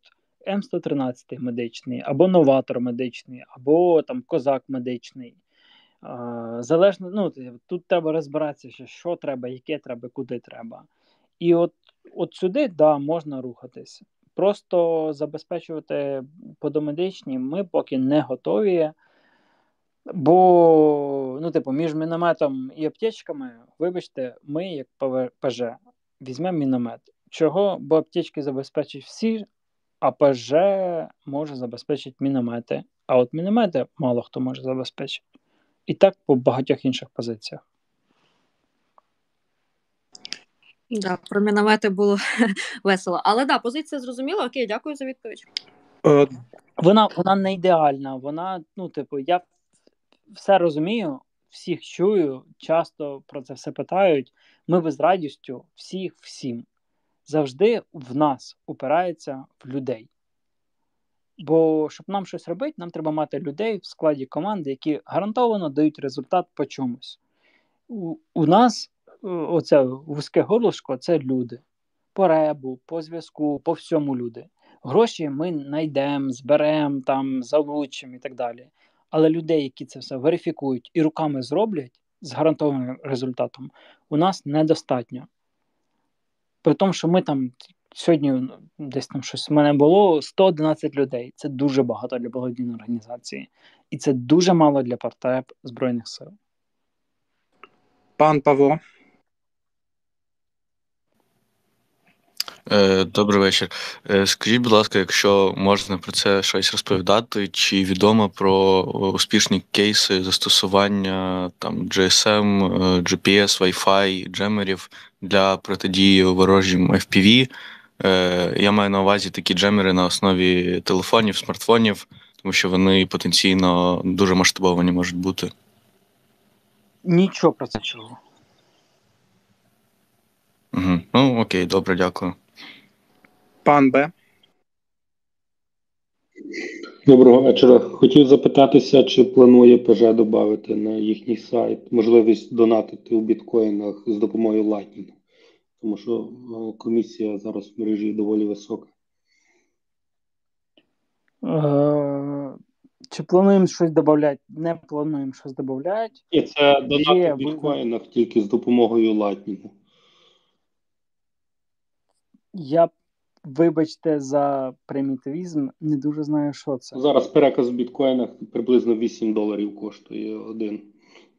М113 медичний, або новатор медичний, або там козак медичний. Залежно, ну, Тут треба розбиратися, що треба, яке треба, куди треба. І от от сюди да, можна рухатись. Просто забезпечувати подомедичні ми поки не готові. Бо, ну, типу, між мінометом і аптечками, вибачте, ми, як ПЖ, візьмемо міномет. Чого? Бо аптечки забезпечать всі, а ПЖ може забезпечити міномети. А от міномети мало хто може забезпечити. І так по багатьох інших позиціях. Да, про міномети було весело. Але да, позиція зрозуміла. Окей, дякую за відповідь. Е, Вона вона не ідеальна. Вона, ну, типу, я все розумію, всіх чую, часто про це все питають. Ми без радістю всіх всім завжди в нас упирається в людей. Бо щоб нам щось робити, нам треба мати людей в складі команди, які гарантовано дають результат по чомусь. У, у нас оце вузьке горлышко це люди. По ребу, по зв'язку, по всьому люди. Гроші ми знайдемо, зберемо, там, залучимо і так далі. Але людей, які це все верифікують і руками зроблять з гарантованим результатом, у нас недостатньо. При тому, що ми там сьогодні десь там щось в мене було 111 людей. Це дуже багато для благодійної організації. І це дуже мало для партнерів Збройних сил. Пан Павло. Е, добрий вечір. Е, скажіть, будь ласка, якщо можна про це щось розповідати, чи відомо про успішні кейси застосування там GSM, е, GPS, Wi-Fi, джемерів для протидії ворожим FPV? Я маю на увазі такі джемери на основі телефонів, смартфонів, тому що вони потенційно дуже масштабовані можуть бути. Нічого про це чого. Угу. Ну, окей, добре, дякую. Пан Б. Доброго вечора. Хотів запитатися, чи планує ПЖ додати на їхній сайт можливість донатити у біткоїнах з допомогою Lightning? Тому що комісія зараз в мережі доволі висока. Е, Чи плануємо щось додати? Не плануємо щось додати. І це донати в біткоїнах тільки з допомогою Lightning. Я Вибачте за примітивізм, не дуже знаю, що це. Зараз переказ в біткоїнах приблизно 8 доларів коштує один.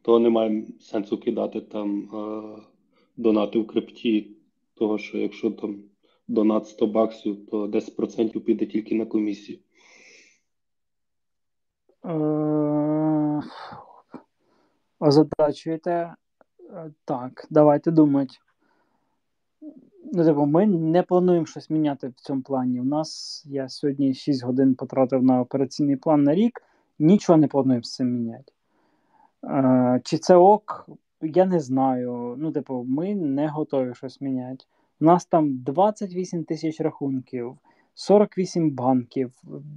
То немає сенсу кидати там е, донати в крипті, того що якщо там донат 100 баксів, то 10% піде тільки на комісію. Е, озадачуєте? Е, так, давайте думати. Ну, типу, ми не плануємо щось міняти в цьому плані. У нас я сьогодні 6 годин потратив на операційний план на рік, нічого не плануємо з цим міняти. Е, Чи це ок? Я не знаю. Ну, типу, ми не готові щось міняти. У нас там 28 тисяч рахунків, 48 банків,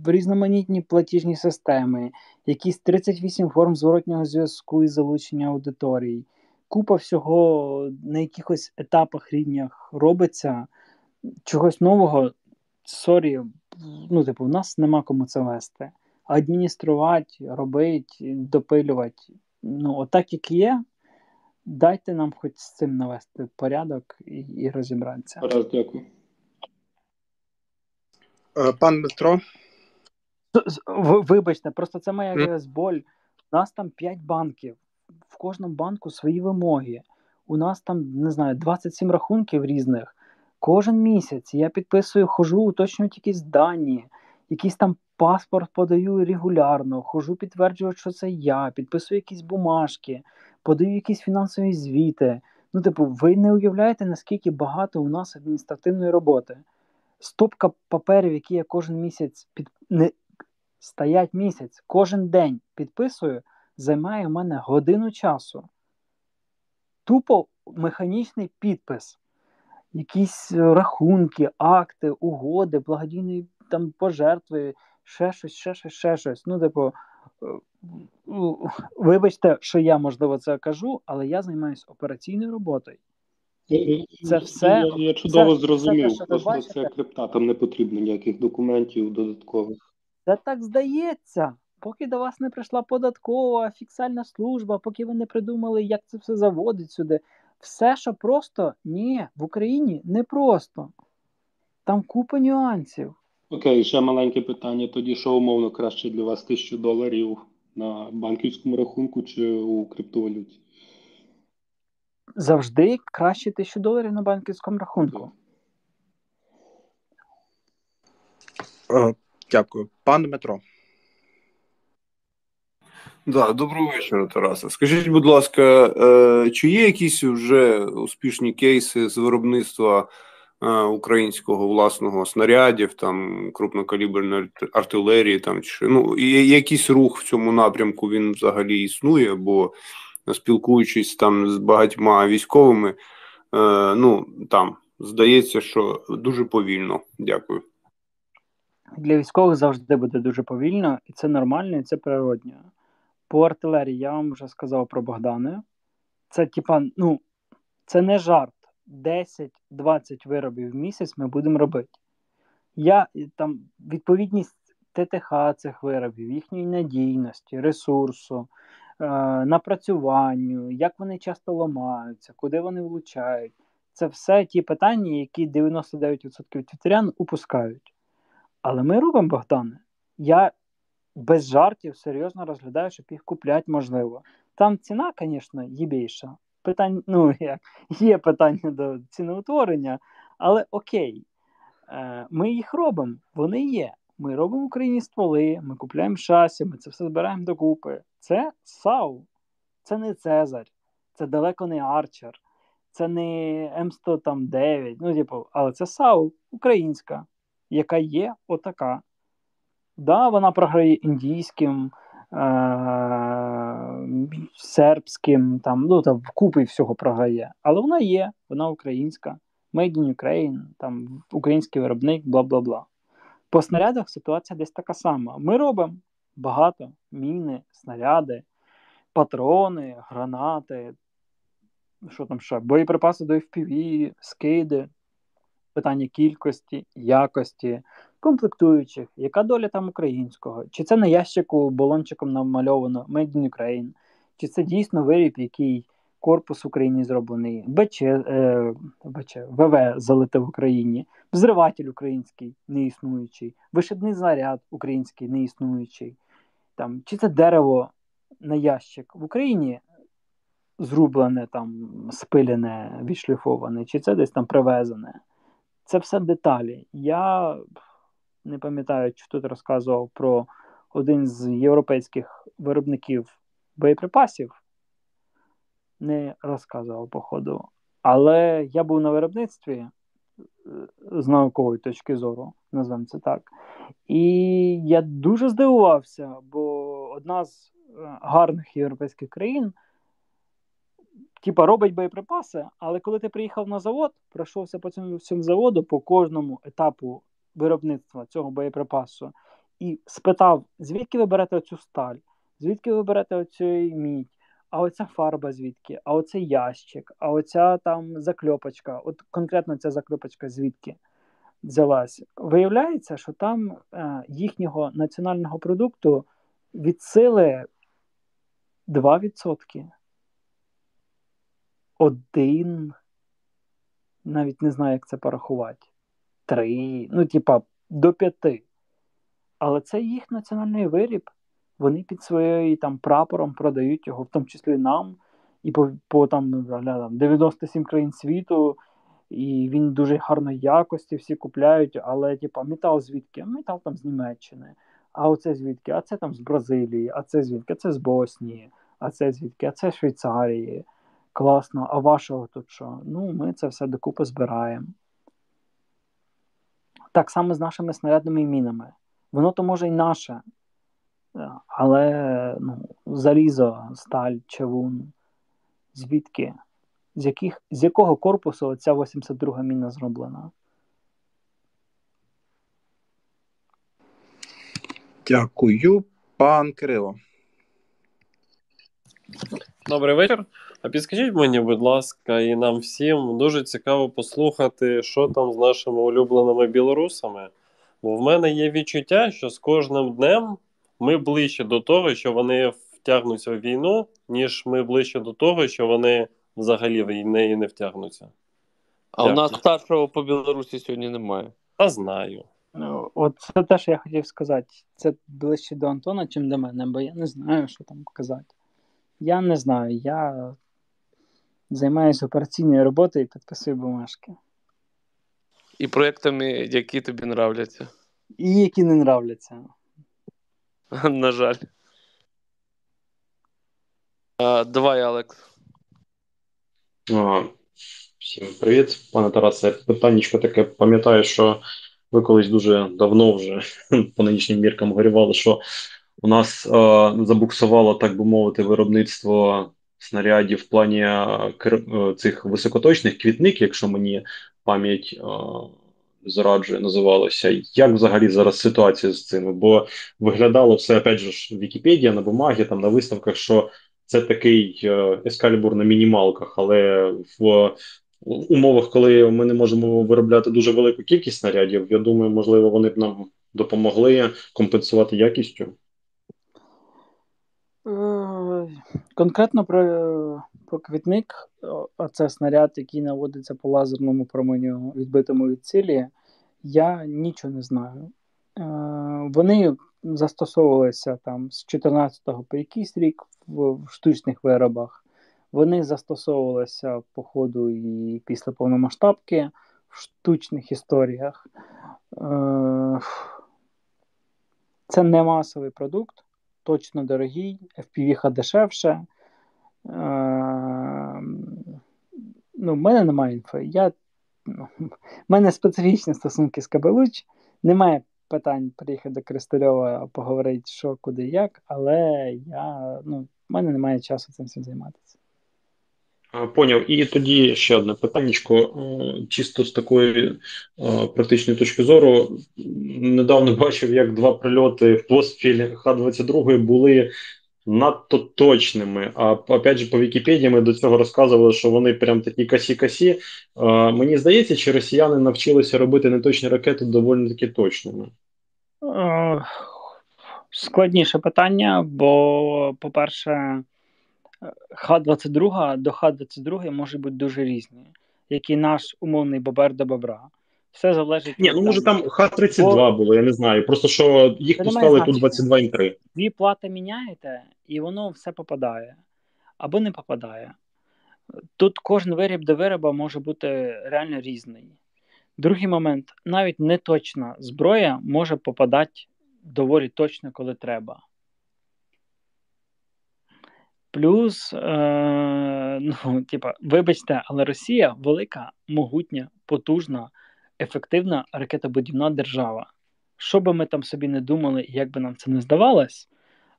різноманітні платіжні системи, якісь 38 форм зворотнього зв'язку і залучення аудиторій. Купа всього на якихось етапах рівнях робиться. Чогось нового, sorry, ну, типу, в нас нема кому це вести. Адмініструвати, робити, допилювати. Ну, отак, як є, дайте нам хоч з цим навести порядок і, і розібратися. Раз, дякую. Е, Пан в- Вибачте, просто це моя якась боль. У нас там 5 банків, в кожному банку свої вимоги. У нас там, не знаю, 27 рахунків різних. Кожен місяць я підписую, хожу, уточнюю якісь дані, якийсь там паспорт подаю регулярно, хожу підтверджувати, що це я, підписую якісь бумажки, подаю якісь фінансові звіти. Ну, типу, ви не уявляєте, наскільки багато у нас адміністративної роботи. Стопка паперів, які я кожен місяць під не стоять місяць, кожен день підписую, займає в мене годину часу. Тупо механічний підпис, якісь е, рахунки, акти, угоди, благодійні там пожертви, ще щось, ще щось, ще щось. Ну, типу, е, вибачте, що я можливо це кажу, але я займаюся операційною роботою. Це все- Я, я чудово це- зрозумів. це Просто це крипта, там не потрібно ніяких документів додаткових. Це так здається. Поки до вас не прийшла податкова, фіксальна служба, поки ви не придумали, як це все заводить сюди. Все, що просто, ні, в Україні не просто. Там купа нюансів. Окей, ще маленьке питання. Тоді що умовно краще для вас тисячу доларів на банківському рахунку чи у криптовалюті? Завжди краще тисячу доларів на банківському рахунку. е, дякую. Пан Дмитро. Да, доброго вечора, Тарасе. Скажіть, будь ласка, е, чи є якісь вже успішні кейси з виробництва е, українського власного снарядів, там крупнокаліберної артилерії, там чи ну якийсь рух в цьому напрямку він взагалі існує, бо спілкуючись там з багатьма військовими, е, ну там здається, що дуже повільно. Дякую. Для військових завжди буде дуже повільно, і це нормально, і це природньо. По артилерії я вам вже сказав про Богдани. Це типа, ну, це не жарт. 10-20 виробів в місяць ми будемо робити. Я там відповідність ТТХ цих виробів, їхньої надійності, ресурсу, е, напрацюванню, як вони часто ламаються, куди вони влучають. Це все ті питання, які 99% твітерян упускають. Але ми робимо Богдане. Я без жартів серйозно розглядаю, щоб їх купляти можливо. Там ціна, звісно, єбейша. Питань, ну, як, є питання до ціноутворення, але окей. Е, Ми їх робимо, вони є. Ми робимо Україні стволи, ми купляємо шасі, ми це все збираємо докупи. Це САУ, це не Цезарь, це далеко не Арчер, це не М109, ну, типу, але це САУ українська, яка є отака. Да, вона програє індійським, е- сербським, там, ну, там вкупи всього програє. Але вона є, вона українська. Made in Ukraine, там український виробник, бла бла бла. По снарядах ситуація десь така сама. Ми робимо багато міни, снаряди, патрони, гранати, що там ще, боєприпаси до FPV, скиди, питання кількості, якості, комплектуючих, яка доля там українського? Чи це на ящику балончиком намальовано Made in Ukraine? Чи це дійсно виріб, який корпус в Україні зроблений, БЧ, е, БЧ, ВВ залите в Україні, взриватель український неіснуючий, вишибний заряд український неіснуючий, там, чи це дерево на ящик в Україні зрублене, там, спилене, відшліфоване, чи це десь там привезене. Це все деталі. Я не пам'ятаю, чи тут розказував про один з європейських виробників боєприпасів. Не розказував, походу. Але я був на виробництві е, з наукової точки зору, назвемо це так. І я дуже здивувався, бо одна з гарних європейських країн, типа робить боєприпаси, але коли ти приїхав на завод, пройшовся по цьому всьому заводу по кожному етапу виробництва цього боєприпасу і спитав, звідки ви берете оцю сталь, звідки ви берете оцю мідь, а оця фарба звідки, а оцей ящик, а оця там закльопочка, от конкретно ця закльопочка звідки взялась. Виявляється, що там е, їхнього національного продукту від сили 2%. Один, навіть не знаю, як це порахувати. Три, ну, типа, до п'яти. Але це їх національний виріб. Вони під своєю там прапором продають його, в тому числі нам, і по, по там, ну, там 97 країн світу, і він дуже гарної якості, всі купляють, але типа метал звідки? Метал там з Німеччини. А оце звідки? А це там з Бразилії, а це звідки? Це з Боснії, а це звідки? А це з Швейцарії. Класно, а вашого тут що? Ну, ми це все докупи збираємо. Так само з нашими снарядними мінами. Воно то може й наше, але ну, залізо, сталь, чавун. Звідки? З яких, з якого корпусу ця 82 міна зроблена? Дякую, пан Кирило. Добрий вечір. А підскажіть мені, будь ласка, і нам всім дуже цікаво послухати, що там з нашими улюбленими білорусами. Бо в мене є відчуття, що з кожним днем ми ближче до того, що вони втягнуться в війну, ніж ми ближче до того, що вони взагалі в неї не втягнуться. А у нас старшого по Білорусі сьогодні немає. Та знаю. Ну, От це те, що я хотів сказати. Це ближче до Антона, чим до мене, бо я не знаю, що там казати. Я не знаю. Я займаюся операційною роботою і підписую бумажки. І проєктами, які тобі нравляться. І які не нравляться. На жаль. А, Давай, Алекс. А, Всім привіт, пане Тарасе. Питаннячко таке, пам'ятаю, що ви колись дуже давно вже по нинішнім міркам горювали, що у нас е, забуксувало, так би мовити, виробництво снарядів в плані е, цих високоточних квітник, якщо мені пам'ять е, зраджує, називалося. Як взагалі зараз ситуація з цими? Бо виглядало все опять же Вікіпедія на бумагі, там на виставках, що це такий ескалібур на мінімалках, але в умовах, коли ми не можемо виробляти дуже велику кількість снарядів, я думаю, можливо, вони б нам допомогли компенсувати якістю. Конкретно про про квітник, а це снаряд, який наводиться по лазерному променю, відбитому від цілі, я нічого не знаю. Вони застосовувалися там з 14-го по якийсь рік в штучних виробах. Вони застосовувалися по ходу і після повномасштабки в штучних історіях. Це не масовий продукт, точно дорогий, FPV дешевше. Ну, в мене немає інфи. Я, ну, в мене специфічні стосунки з Кабелуч. Немає питань приїхати до Кристальова, поговорити, що, куди, як, але я, ну, в мене немає часу цим всім займатися. Поняв. І тоді ще одне питаннячко, чисто з такої практичної точки зору. Недавно бачив, як два прильоти в поспіль Х-22 були надто точними. А опять же, по Вікіпедії ми до цього розказували, що вони прям такі касі-касі. Мені здається, чи росіяни навчилися робити неточні ракети доволі таки точними? Складніше питання, бо, по-перше, Х-22 до Х-22 може бути дуже різні, як і наш умовний бобер до бобра. Все залежить Ні, ну може там Х-32 було, я не знаю. Просто що їх пускали тут 22 і 3. Дві плати міняєте, і воно все попадає або не попадає. Тут кожен виріб до вироба може бути реально різний. Другий момент, навіть неточна зброя може попадати доволі точно, коли треба. Плюс, е, ну, типа, вибачте, але Росія велика, могутня, потужна, ефективна ракетобудівна держава. Що би ми там собі не думали, як би нам це не здавалось,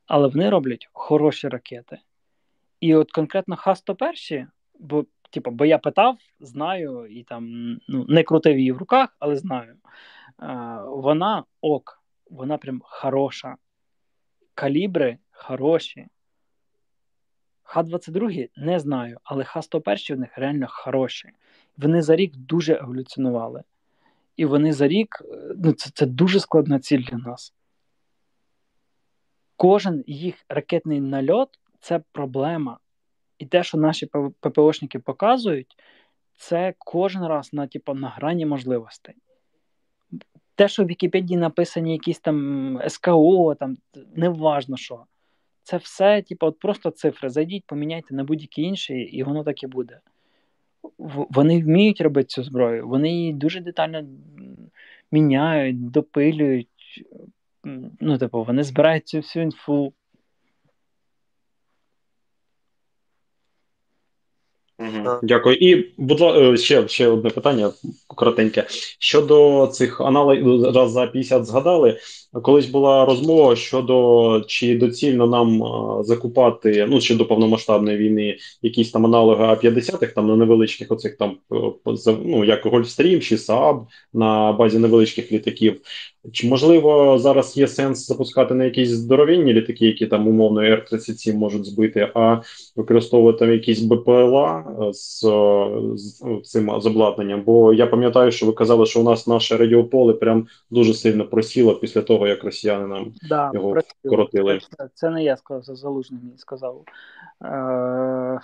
але вони роблять хороші ракети. І от конкретно Х-101, бо, типу, бо я питав, знаю, і там ну, не крутив її в руках, але знаю. Е, вона ок, вона прям хороша. Калібри хороші. Х-22 не знаю, але Х-101 в них реально хороші. Вони за рік дуже еволюціонували. І вони за рік, ну це, це дуже складна ціль для нас. Кожен їх ракетний нальот це проблема. І те, що наші ППОшники показують, це кожен раз на типу, на грані можливостей. Те, що в Вікіпедії написані якісь там СКО, там неважно що. Це все, типу, от просто цифри. Зайдіть, поміняйте на будь-які інші, і воно так і буде. Вони вміють робити цю зброю, вони її дуже детально міняють, допилюють. Ну, типу, вони збирають цю всю інфу. Угу. Дякую. І будь ласка, ще ще одне питання коротеньке. Щодо цих аналогів, раз за 50 згадали. Колись була розмова щодо чи доцільно нам а, закупати ну ще до повномасштабної війни якісь там аналоги А-50 там на невеличких оцих там ну як Гольфстрім чи Saab на базі невеличких літаків. Чи можливо зараз є сенс запускати на якісь здоровінні літаки, які там умовно Р-37 можуть збити, а використовувати там якісь БПЛА з, з цим обладнанням? Бо я пам'ятаю, що ви казали, що у нас наше радіополе прям дуже сильно просіло після того, як росіяни нам да, його просіло. вкоротили. Це, це не я сказав, це залужний мені сказав. Е...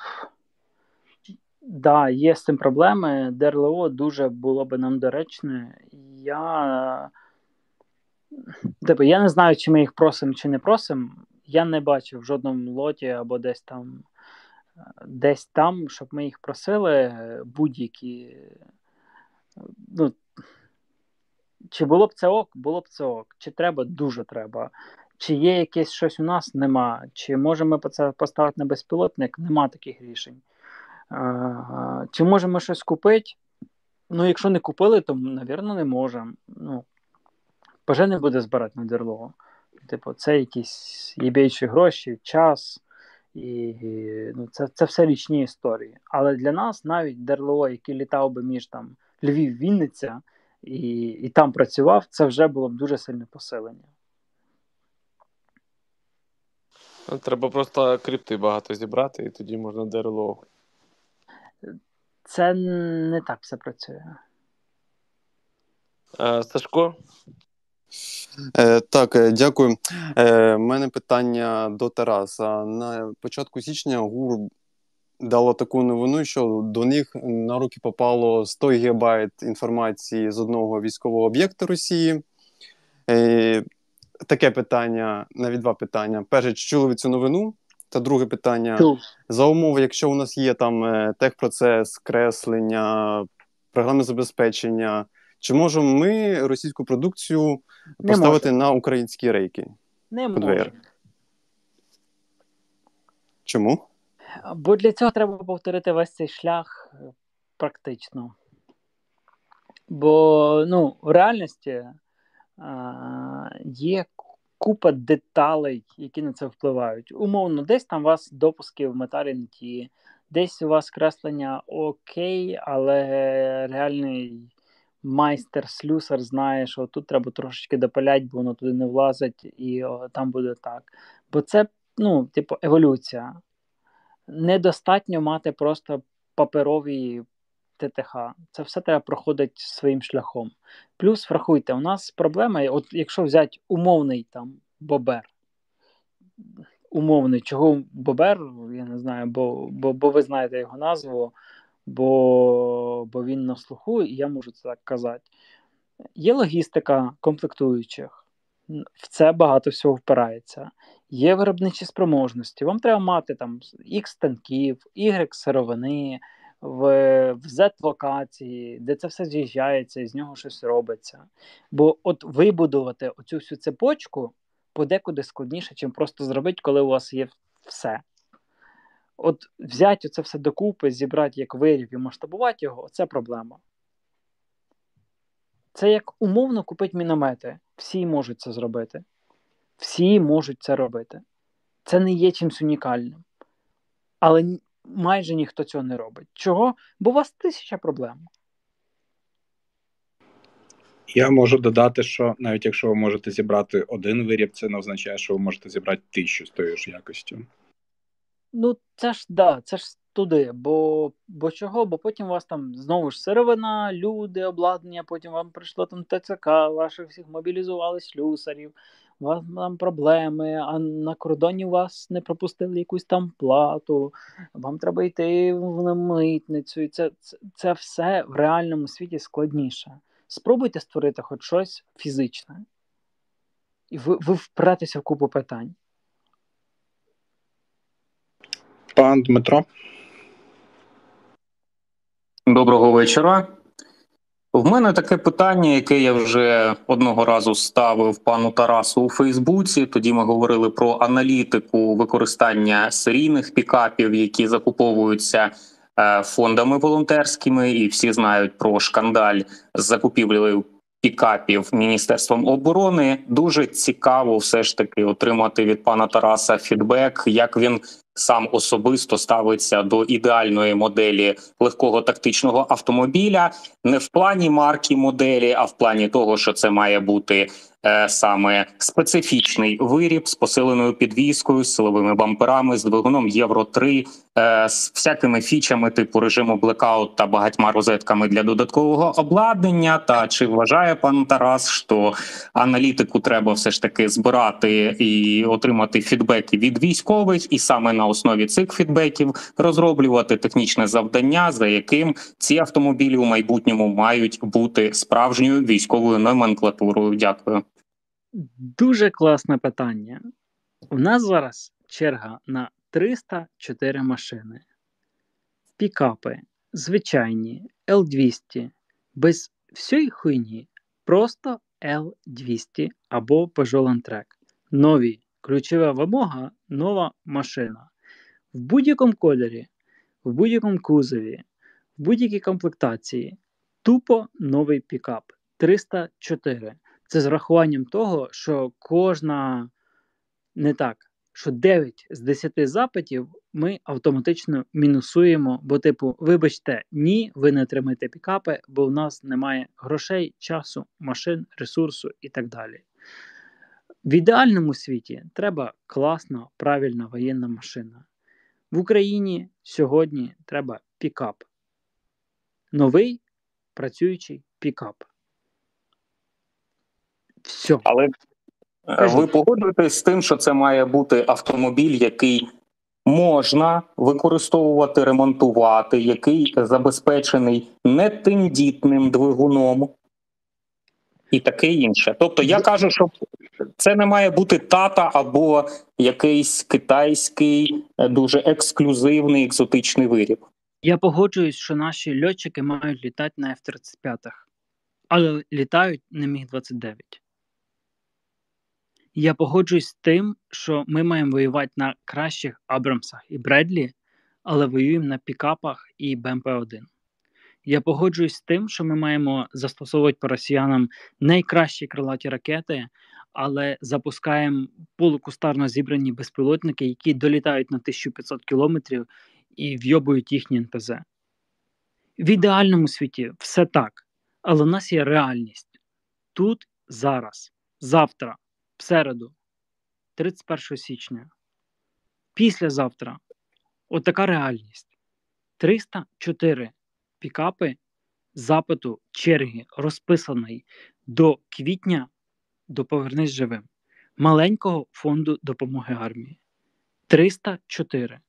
Да, є з цим проблеми. ДРЛО дуже було би нам доречне. Я Типу, я не знаю, чи ми їх просимо, чи не просимо. Я не бачив в жодному лоті або десь там, десь там, щоб ми їх просили будь-які. Ну, Чи було б це ок, було б це ок. Чи треба, дуже треба. Чи є якесь щось у нас? Нема. Чи можемо це поставити на безпілотник? Нема таких рішень. Чи можемо щось купити? Ну, якщо не купили, то, мабуть, не можемо. Ну, ПЖ не буде збирати на дерло. Типу, це якісь єбейші гроші, час, і ну, це це все річні історії. Але для нас навіть ДРЛО, який літав би між там Львів, Вінниця і і там працював, це вже було б дуже сильне посилення. Треба просто крипти багато зібрати, і тоді можна ДРЛО. Це не так все працює. Е, Сашко? Е, Так, е, дякую. У е, мене питання до Тараса. На початку січня ГУР дало таку новину, що до них на руки попало 100 ГБ інформації з одного військового об'єкту Росії. Е, Таке питання, навіть два питання. Перше, чи чули ви цю новину? Та друге питання: Чув. за умови, якщо у нас є там е, техпроцес, креслення, програмне забезпечення. Чи можемо ми російську продукцію Не поставити можемо. на українські рейки? Не можемо. Чому? Бо для цього треба повторити весь цей шлях е, практично. Бо ну, в реальності а, є купа деталей, які на це впливають. Умовно, десь там у вас допуски в металі не ті, десь у вас креслення окей, але реальний майстер слюсар знає, що тут треба трошечки допиляти, бо воно туди не влазить, і о, там буде так. Бо це, ну, типу, еволюція. Недостатньо мати просто паперові ТТХ. Це все треба проходити своїм шляхом. Плюс, врахуйте, у нас проблема, от якщо взяти умовний там бобер. Умовний, чого бобер, я не знаю, бо бо, бо ви знаєте його назву, бо бо він на слуху, і я можу це так казати. Є логістика комплектуючих, в це багато всього впирається. Є виробничі спроможності. Вам треба мати там X танків, Y сировини, в, в Z-локації, де це все з'їжджається, і з нього щось робиться. Бо от вибудувати оцю всю цепочку подекуди складніше, чим просто зробити, коли у вас є все. От взяти це все докупи, зібрати як виріб і масштабувати його це проблема. Це як умовно купити міномети. Всі можуть це зробити. Всі можуть це робити. Це не є чимось унікальним. Але майже ніхто цього не робить. Чого? Бо у вас тисяча проблем. Я можу додати, що навіть якщо ви можете зібрати один виріб, це не означає, що ви можете зібрати тисячу з тою ж якістю. Ну, це ж да, це ж туди. Бо, бо чого? Бо потім у вас там знову ж сировина, люди, обладнання, потім вам прийшло там ТЦК, ваших всіх мобілізували слюсарів, у вас там проблеми, а на кордоні вас не пропустили якусь там плату, вам треба йти в митницю. І це, це, це все в реальному світі складніше. Спробуйте створити хоч щось фізичне. І ви, ви впретеся в купу питань. Пан Дмитро, Доброго вечора. В мене таке питання, яке я вже одного разу ставив пану Тарасу у Фейсбуці. Тоді ми говорили про аналітику використання серійних пікапів, які закуповуються е, фондами волонтерськими, і всі знають про шкандаль з закупівлею пікапів Міністерством оборони. Дуже цікаво, все ж таки, отримати від пана Тараса фідбек, як він сам особисто ставиться до ідеальної моделі легкого тактичного автомобіля, не в плані марки моделі, а в плані того, що це має бути е, саме специфічний виріб з посиленою підвіскою, з силовими бамперами, з двигуном Євро 3 е, з всякими фічами типу режиму блекаут та багатьма розетками для додаткового обладнання. Та чи вважає пан Тарас, що аналітику треба все ж таки збирати і отримати фідбеки від військових, і саме на основі цих фідбеків розроблювати технічне завдання, за яким ці автомобілі у майбутньому мають бути справжньою військовою номенклатурою. Дякую. Дуже класне питання. У нас зараз черга на 304 машини. Пікапи звичайні L200, без всієї хуйні, просто L200 або Peugeot Landtrek. Нові. Ключова вимога нова машина. В будь-якому кольорі, в будь-якому кузові, в будь-якій комплектації. Тупо новий пікап 304. Це з рахуванням того, що кожна не так, що 9 з 10 запитів ми автоматично мінусуємо, бо, типу, вибачте, ні, ви не отримаєте пікапи, бо в нас немає грошей, часу, машин, ресурсу і так далі. В ідеальному світі треба класна, правильна воєнна машина. В Україні сьогодні треба пікап. Новий працюючий пікап. Все. Але е, ви погоджуєтесь з тим, що це має бути автомобіль, який можна використовувати, ремонтувати, який забезпечений нетендітним двигуном і таке інше. Тобто я кажу, що це не має бути тата або якийсь китайський е, дуже ексклюзивний екзотичний виріб. Я погоджуюсь, що наші льотчики мають літати на F-35, але літають на Міг-29. Я погоджуюсь з тим, що ми маємо воювати на кращих Абрамсах і Бредлі, але воюємо на пікапах і БМП-1. Я погоджуюсь з тим, що ми маємо застосовувати по росіянам найкращі крилаті ракети, але запускаємо полукустарно зібрані безпілотники, які долітають на 1500 кілометрів і вйобують їхні НПЗ. В ідеальному світі все так, але в нас є реальність тут, зараз, завтра, в середу, 31 січня, післязавтра. Отака реальність. 304 пікапи запиту черги розписаний до квітня до Повернись живим маленького фонду допомоги армії. 304.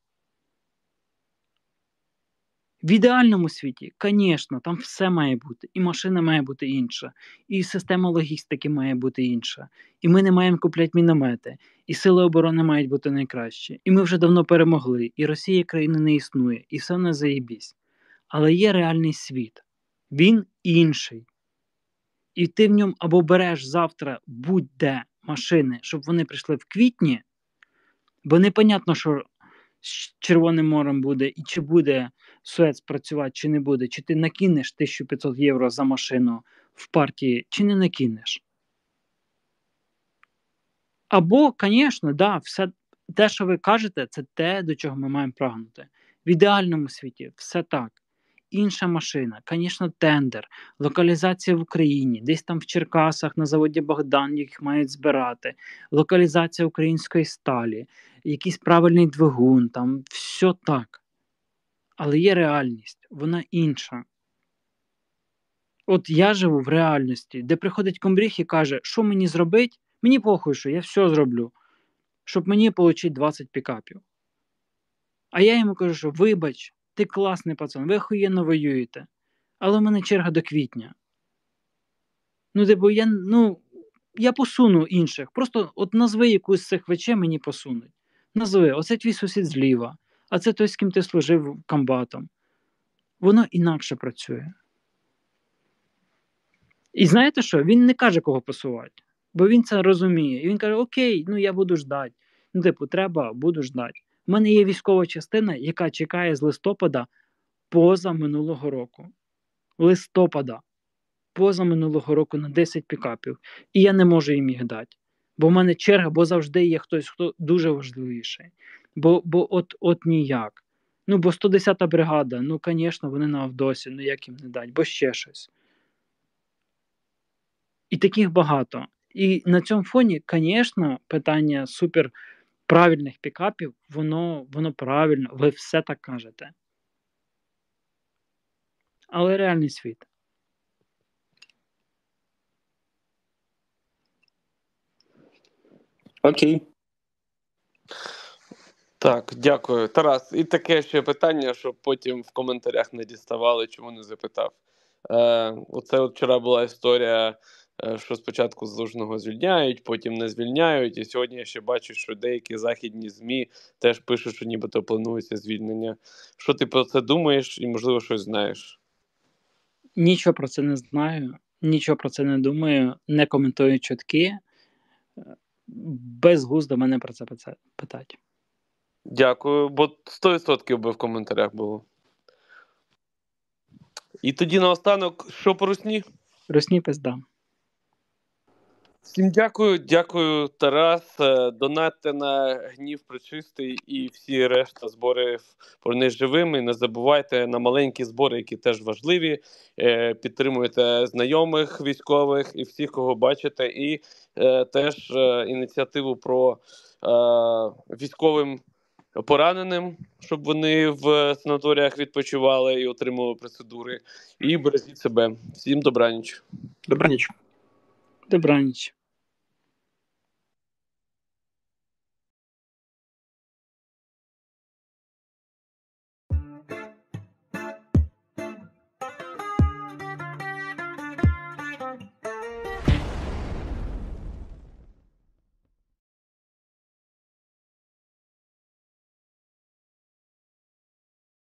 В ідеальному світі, звісно, там все має бути, і машина має бути інша, і система логістики має бути інша, і ми не маємо купляти міномети, і сили оборони мають бути найкращі. І ми вже давно перемогли, і Росія країни не існує, і все не заєбісь. Але є реальний світ, він інший. І ти в ньому або береш завтра будь-де машини, щоб вони прийшли в квітні, бо непонятно, що з Червоним морем буде, і чи буде Суец працювати, чи не буде, чи ти накинеш 1500 євро за машину в партії, чи не накинеш. Або, звісно, да, все те, що ви кажете, це те, до чого ми маємо прагнути. В ідеальному світі все так. Інша машина, звісно, тендер, локалізація в Україні, десь там в Черкасах на заводі Богдан, їх мають збирати, локалізація української сталі, якийсь правильний двигун, там все так. Але є реальність, вона інша. От я живу в реальності, де приходить комбріг і каже, що мені зробити? Мені похуй, що я все зроблю, щоб мені отримати 20 пікапів. А я йому кажу, що вибач, ти класний пацан, ви охуєнно воюєте. Але в мене черга до квітня. Ну, типу, я, ну, я посуну інших. Просто от назви якусь з цих вече мені посунуть. Назви, оце твій сусід зліва, а це той, з ким ти служив комбатом. Воно інакше працює. І знаєте що? Він не каже, кого посувати, бо він це розуміє. І він каже: Окей, ну я буду ждати. Ну, типу, треба, буду ждати. У мене є військова частина, яка чекає з листопада поза минулого року. Листопада. Поза минулого року на 10 пікапів. І я не можу їм їх дати. Бо в мене черга, бо завжди є хтось, хто дуже важливіший. Бо, бо от, от ніяк. Ну, бо 110-та бригада, ну, звісно, вони на Авдосі, ну як їм не дати, бо ще щось. І таких багато. І на цьому фоні, звісно, питання супер правильних пікапів, воно, воно правильно, ви все так кажете. Але реальний світ. Окей. Так, дякую. Тарас, і таке ще питання, щоб потім в коментарях не діставали, чому не запитав. Е, Оце от вчора була історія, що спочатку залужного звільняють, потім не звільняють. І сьогодні я ще бачу, що деякі західні ЗМІ теж пишуть, що нібито планується звільнення. Що ти про це думаєш і, можливо, щось знаєш? Нічого про це не знаю, нічого про це не думаю, не коментую чутки. Безглуздо мене про це питати. Дякую, бо 100% би в коментарях було. І тоді наостанок, що по русні? Русні пизда. Всім дякую, дякую, Тарас. Е, Донатьте на гнів причистий і всі решта збори про живими. Не забувайте на маленькі збори, які теж важливі. Е, Підтримуйте знайомих військових і всіх, кого бачите, і е, теж ініціативу про військовим пораненим, щоб вони в санаторіях відпочивали і отримували процедури. І бережіть себе. Всім добраніч. Добраніч. Добраніч.